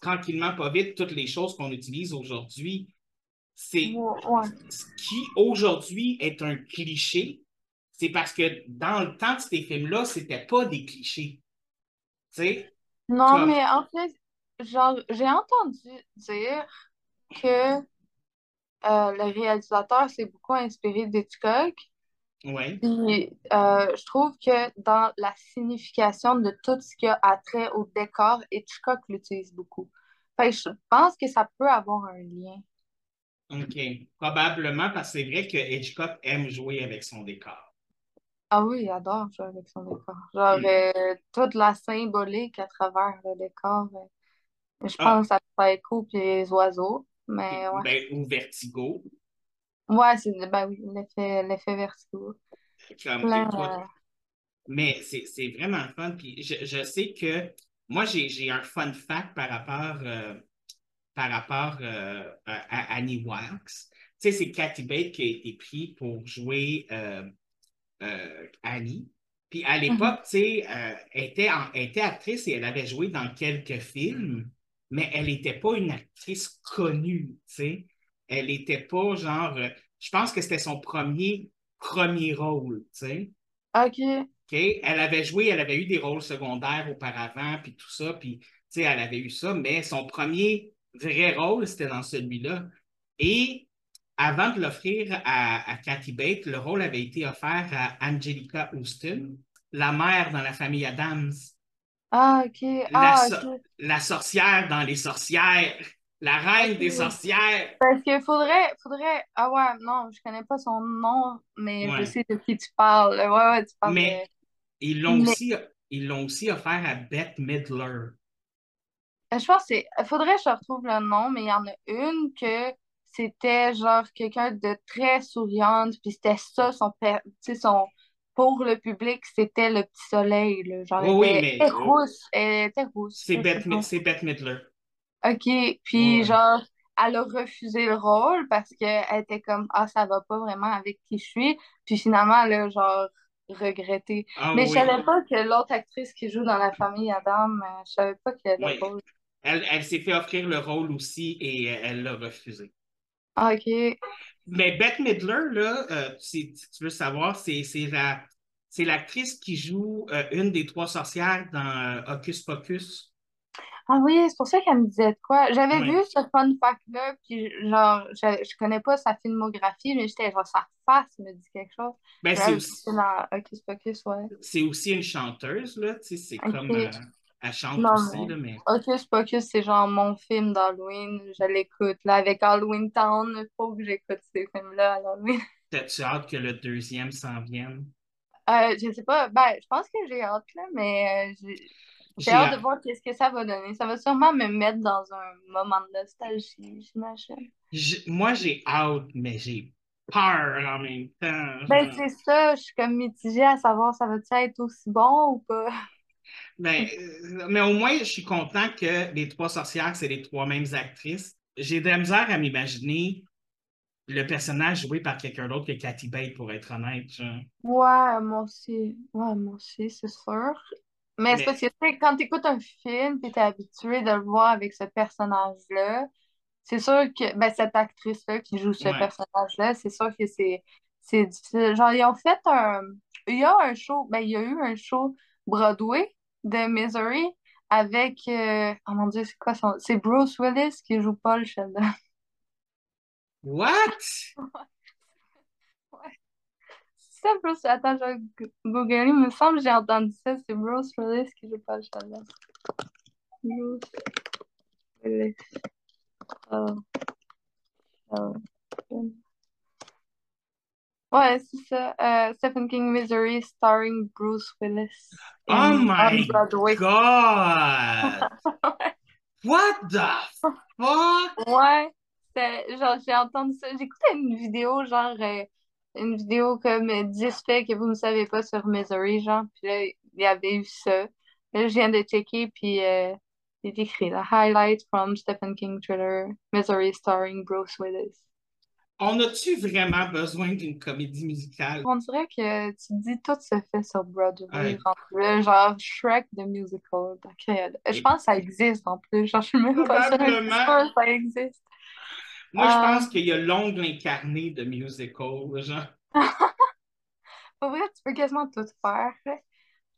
tranquillement, pas vite, toutes les choses qu'on utilise aujourd'hui. C'est Ouais. ce qui aujourd'hui est un cliché, c'est parce que dans le temps de ces films-là, c'était pas des clichés. Tu sais, Non, comme, mais en fait, genre, j'ai entendu dire que euh, le réalisateur s'est beaucoup inspiré d'Hitchcock. ouais. Puis euh, je trouve que dans la signification de tout ce qui a attrait au décor, Hitchcock l'utilise beaucoup. Fait que je pense que ça peut avoir un lien. OK. Probablement parce que c'est vrai que Hitchcock aime jouer avec son décor. Ah oui, il adore jouer avec son décor. Genre, Mm. euh, toute la symbolique à travers le décor. euh, je Ah, pense à Psycho puis les oiseaux. Mais ouais. ben, ou Vertigo. Ouais, c'est ben oui, l'effet l'effet vertigo. Comme, Plein, euh, mais c'est c'est vraiment fun. Puis je, je sais que moi, j'ai j'ai un fun fact par rapport, euh, par rapport euh, à Annie Wilkes. Tu sais, c'est Kathy Bates qui a été pris pour jouer euh, euh, Annie. Puis à mhm. l'époque, tu sais, elle était, en- elle était actrice et elle avait joué dans quelques films, mais elle n'était pas une actrice connue, tu sais. Elle n'était pas genre, je pense que c'était son premier, premier rôle, tu sais. Ok. OK? Elle avait joué, elle avait eu des rôles secondaires auparavant, puis tout ça, puis, tu sais, elle avait eu ça, mais son premier vrai rôle, c'était dans celui-là. Et avant de l'offrir à, à Kathy Bates, le rôle avait été offert à Angelica Houston, la mère dans la famille Adams, Ah, ok. la, Ah, so- la sorcière dans Les Sorcières, la reine des sorcières. Parce que faudrait, faudrait. Ah ouais, non, je connais pas son nom, mais je sais de qui tu parles. Ouais, ouais, tu parles Mais de. ils l'ont Mais aussi, ils l'ont aussi offert à Bette Midler. Euh, je pense que c'est. Faudrait que je retrouve le nom, mais il y en a une que c'était genre quelqu'un de très souriante, puis c'était ça, son sais, son. Pour le public, c'était le petit soleil, là. Genre, Oui, elle oui, était, mais elle était euh, rousse. Elle était rousse. c'est je Bette, Bette Midler. OK, puis ouais. genre, elle a refusé le rôle parce qu'elle était comme, ah, ça va pas vraiment avec qui je suis. Puis finalement, elle a genre regretté. Ah Mais je oui, savais pas que l'autre actrice qui joue dans La Famille Adam, euh, je savais pas qu'elle oui. Elle, elle s'est fait offrir le rôle aussi et euh, elle l'a refusé. Ah, OK. Mais Bette Midler, là, euh, si si tu veux savoir, c'est la, c'est l'actrice qui joue euh, une des trois sorcières dans euh, Hocus Pocus. Ah oui, c'est pour ça qu'elle me disait de quoi. J'avais vu ce fun fact-là, puis genre, je, je connais pas sa filmographie, mais j'étais genre, sa face me dit quelque chose. Ben, c'est aussi, c'est dans Hocus Pocus, ouais. c'est aussi une chanteuse, là, tu sais, c'est comme. Elle chante Non, aussi, là, mais Hocus Pocus, c'est genre mon film d'Halloween. Je l'écoute, là, avec Halloween Town. Il faut que j'écoute ces films-là à Halloween. t'as-tu hâte que le deuxième s'en vienne? Euh, je sais pas, ben, je pense que j'ai hâte, là, mais euh, j'ai hâte de voir qu'est-ce que ça va donner. Ça va sûrement me mettre dans un moment de nostalgie, j'imagine. Moi, j'ai hâte, mais j'ai peur en même temps. Ben, c'est ça, je suis comme mitigée à savoir ça va-tu être aussi bon ou pas? Ben, euh, mais au moins, je suis content que les trois sorcières, c'est les trois mêmes actrices. J'ai de la misère à m'imaginer le personnage joué par quelqu'un d'autre que Kathy Bates, pour être honnête. genre. Ouais, moi aussi. Ouais, moi aussi, c'est sûr. Mais c'est parce que, tu quand tu écoutes un film et t'es habitué de le voir avec ce personnage-là, c'est sûr que, ben, cette actrice-là qui joue ce ouais. personnage-là, c'est sûr que c'est c'est difficile. Genre, ils ont fait un. Il y a un show, ben, il y a eu un show Broadway de Misery avec. euh, Oh mon Dieu, c'est quoi son. C'est Bruce Willis qui joue Paul Sheldon. What? Ouais. C'est ça, Bruce. Attends, je vais googler. Il me semble que j'ai entendu ça. C'est Bruce Willis qui joue Paul Sheldon. Bruce Willis. Paul Sheldon. Ouais, c'est ça. Euh, Stephen King Misery starring Bruce Willis Oh my. God! What the fuck? Ouais, genre, j'ai entendu ça. J'écoutais une vidéo, genre, euh, une vidéo comme euh, 10 faits que vous ne savez pas sur Misery, genre, puis là, il y avait eu ça. Là, je viens de checker, puis euh, il est écrit, là, Highlight from Stephen King thriller, Misery starring Bruce Willis. On a-tu vraiment besoin d'une comédie musicale? On dirait que tu dis tout se fait sur Broadway, Ouais. genre Shrek the Musical. Euh, je pense que ça existe en plus. Genre, je suis même pas sûre que ça existe. Moi, je Euh. pense qu'il y a l'ongle incarné de musical, genre. Pour vrai, tu peux quasiment tout faire.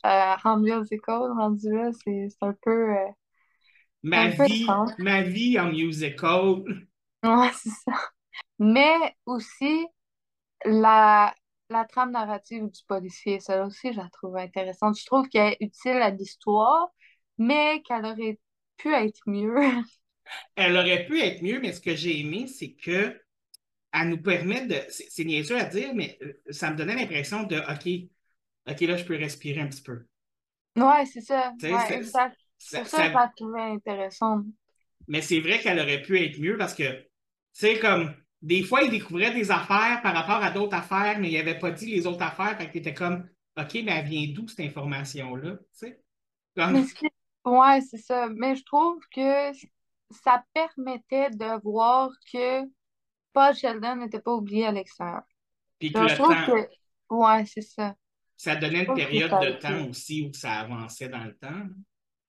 Euh, en musical, rendu là, c'est un peu. euh, Ma Un peu vie, étrange. ma vie en musical. Ouais, c'est ça. Mais aussi, la, la trame narrative du policier, ça aussi, je la trouve intéressante. Je trouve qu'elle est utile à l'histoire, mais qu'elle aurait pu être mieux. Elle aurait pu être mieux, mais ce que j'ai aimé, c'est que elle nous permet de. C'est c'est niaiseux à dire, mais euh, ça me donnait l'impression de OK, OK, là, je peux respirer un petit peu. Ouais, c'est ça. Ouais, c'est- exact. Ça- Pour ça, ça- je la trouvais intéressante. Mais c'est vrai qu'elle aurait pu être mieux parce que, tu sais, comme, des fois, il découvrait des affaires par rapport à d'autres affaires, mais il n'avait pas dit les autres affaires, fait que t'étais comme, OK, mais elle vient d'où cette information-là? Comme- Ouais, c'est ça. Mais je trouve que ça permettait de voir que Paul Sheldon n'était pas oublié à l'extérieur. Puis que le je trouve temps, que. Ouais, c'est ça. ça donnait une période de temps aussi où ça avançait dans le temps.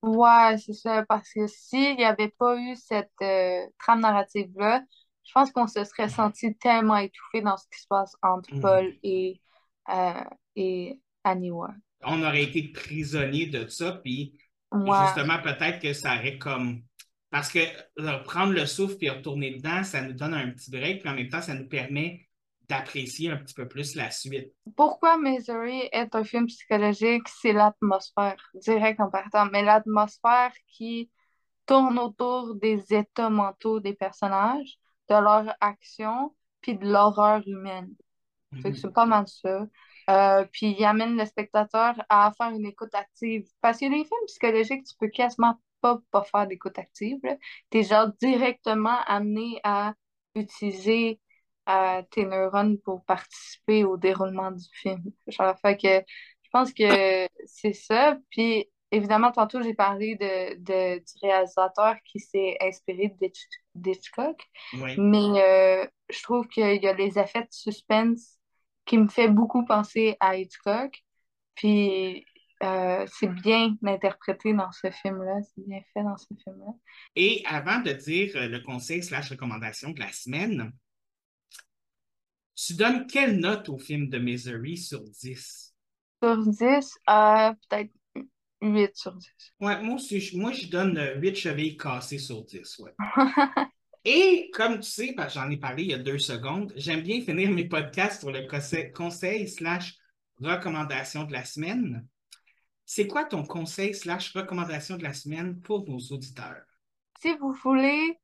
Ouais, c'est ça. Parce que s'il n'y avait pas eu cette euh, trame narrative-là, je pense qu'on se serait senti tellement étouffé dans ce qui se passe entre Mhm. Paul et, euh, et Aniwa. On aurait été prisonnier de ça, puis Ouais. justement, peut-être que ça aurait comme. Parce que euh, prendre le souffle et retourner dedans, ça nous donne un petit break, puis en même temps, ça nous permet d'apprécier un petit peu plus la suite. Pourquoi Misery est un film psychologique, c'est l'atmosphère, direct en partant, mais l'atmosphère qui tourne autour des états mentaux des personnages, de leurs actions, puis de l'horreur humaine. Que c'est pas mal ça. Euh, puis il amène le spectateur à faire une écoute active. Parce que les films psychologiques, tu peux quasiment pas, pas faire d'écoute active. Tu es genre directement amené à utiliser euh, tes neurones pour participer au déroulement du film. Genre, fait que je pense que c'est ça. Puis évidemment, tantôt, j'ai parlé de, de- du réalisateur qui s'est inspiré d'Hitch- d'Hitchcock. Oui. Mais euh, je trouve qu'il y a les effets de suspense qui me fait beaucoup penser à Hitchcock. Puis euh, c'est bien interprété dans ce film-là. C'est bien fait dans ce film-là. Et avant de dire euh, le conseil slash recommandation de la semaine, tu donnes quelle note au film de Misery sur 10? Sur 10, euh, peut-être 8 sur 10. Ouais, moi aussi, je- moi, je donne euh, 8 chevilles cassées sur 10, ouais. Et comme tu sais, j'en ai parlé il y a deux secondes, j'aime bien finir mes podcasts sur le conseil, conseil slash recommandation de la semaine. C'est quoi ton conseil slash recommandation de la semaine pour nos auditeurs? Si vous voulez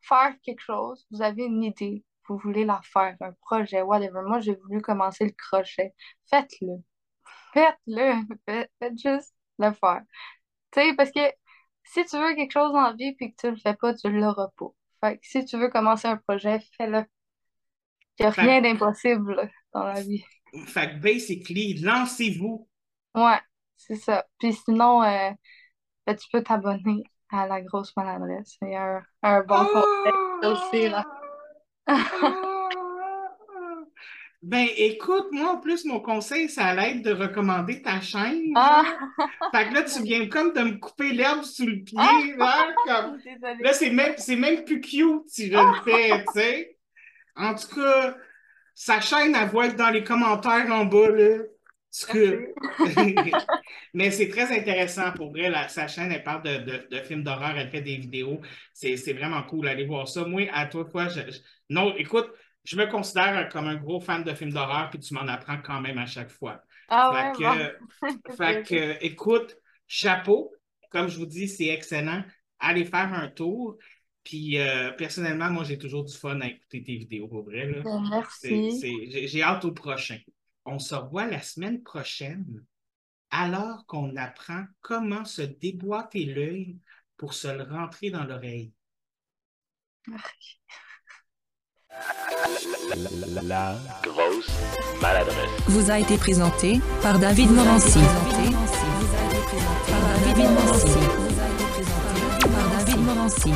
faire quelque chose, vous avez une idée, vous voulez la faire, un projet, whatever. Moi, j'ai voulu commencer le crochet. Faites-le. Faites-le. Faites, faites juste le faire. Tu sais, parce que si tu veux quelque chose en vie puis que tu le fais pas, tu l'auras pas. Fait que si tu veux commencer un projet, fais-le. Il n'y a rien d'impossible dans la vie. Fait que basically, lancez-vous. Ouais, c'est ça. Puis sinon, euh, ben, tu peux t'abonner à La Grosse Maladresse. C'est un, un bon conseil aussi, là. Ben, écoute, moi, en plus, mon conseil, ça allait être de recommander ta chaîne. Ah! Fait que là, tu viens comme de me couper l'herbe sous le pied, Ah! là, comme... Là, c'est même, c'est même plus cute si je le fais, tu sais. En tout cas, sa chaîne, elle va être dans les commentaires en bas, là. Cas, Mais c'est très intéressant pour vrai. la- sa chaîne, elle parle de, de- de films d'horreur, elle fait des vidéos. C'est c'est vraiment cool. Allez voir ça. Moi, à toi, fois, je, je- non, écoute, je me considère comme un gros fan de films d'horreur, puis tu m'en apprends quand même à chaque fois. Ah Fait ouais, que, bon. fait que, écoute, chapeau. Comme je vous dis, c'est excellent. Allez faire un tour. Puis, euh, personnellement, moi, j'ai toujours du fun à écouter tes vidéos, pour vrai. là. Ben, Merci. j'ai hâte au prochain. On se revoit la semaine prochaine alors qu'on apprend comment se déboîter l'œil pour se le rentrer dans l'oreille. La grosse maladresse. vous a été présenté par David Morancy. Par David Morancy. Par David Morancy.